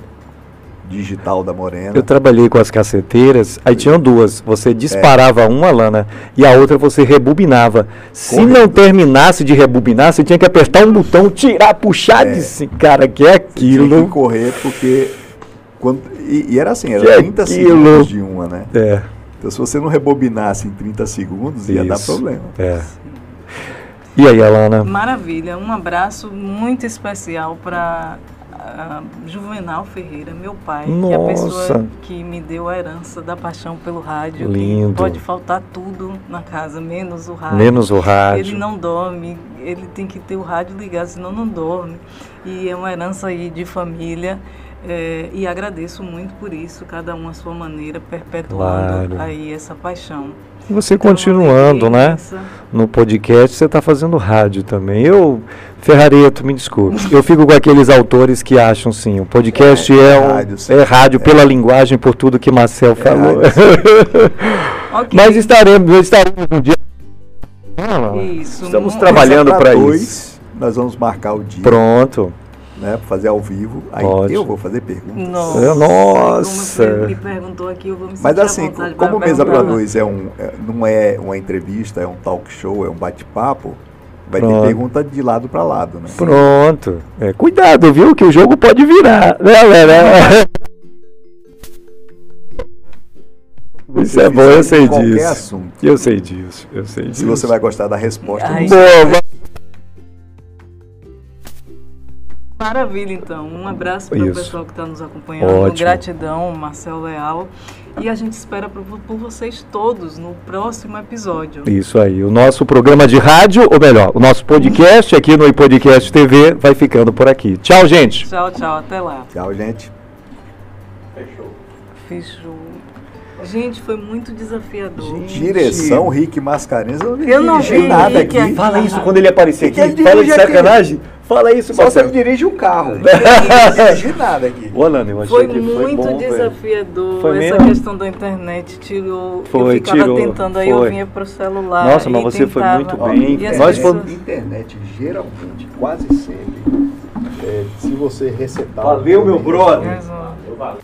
digital da Morena. Eu trabalhei com as caceteiras, aí tinham duas. Você disparava é. uma lana e a outra você rebobinava. Se não terminasse de rebobinar, você tinha que apertar um botão, tirar, puxar é. de si. Cara, que é aquilo. Você tinha que correr porque. Quando, e, e era assim, era que 30 aquilo. segundos de uma, né? É. Então, se você não rebobinasse em 30 segundos, Isso. ia dar problema. É. E aí, Alana? Maravilha. Um abraço muito especial para uh, Juvenal Ferreira, meu pai, Nossa. que é a pessoa que me deu a herança da paixão pelo rádio. Lindo. Pode faltar tudo na casa, menos o rádio. Menos o rádio. Ele não dorme, ele tem que ter o rádio ligado, senão não dorme. E é uma herança aí de família. É, e agradeço muito por isso, cada um à sua maneira, perpetuando claro. aí essa paixão. Você então, continuando, né? No podcast, você está fazendo rádio também. Eu, Ferrareto, me desculpe. eu fico com aqueles autores que acham sim, o podcast é, é, um, rádio, é rádio é. pela linguagem, por tudo que Marcel é falou. okay. Mas estaremos, estaremos um dia. Isso, Estamos trabalhando para isso. Nós vamos marcar o dia. Pronto né, fazer ao vivo. Aí Pode. eu vou fazer perguntas. Nossa. Nossa. Como me perguntou aqui, eu vou me Mas assim, como Mesa para Dois é um, é, não é uma entrevista, é um talk show, é um bate-papo, vai Pronto. ter pergunta de lado para lado, né? Pronto. É, cuidado, viu, que o jogo pode virar, né, galera? Isso é bom, eu sei disso. Assunto. Eu sei disso, eu sei disso. Se você vai gostar da resposta, Ai, Boa, Maravilha, então. Um abraço para o pessoal que está nos acompanhando. Ótimo. Gratidão, Marcel Leal. E a gente espera por, por, vocês todos no próximo episódio. Isso aí. O nosso programa de rádio, ou melhor, o nosso podcast aqui no iPodcast TV vai ficando por aqui. Tchau, gente. Tchau, tchau. Até lá. Tchau, gente. Fechou. Fechou. Gente, foi muito desafiador. Gente, direção Rick Mascarenhas. Eu não, eu não vi nada aqui. aqui. Fala isso quando ele aparecer aqui. Fala de sacanagem. Aqui. Fala isso, Só você dirige um carro. não dirige nada aqui. Ô, eu achei foi que foi muito bom, desafiador. Foi essa mesmo? questão da internet tirou. Foi, eu ficava tirou, tentando, aí eu vinha pro celular. Nossa, mas você tentava. foi muito bem. E Nós pessoas... internet, geralmente, quase sempre, é, se você resetar. Valeu, meu brother. Valeu.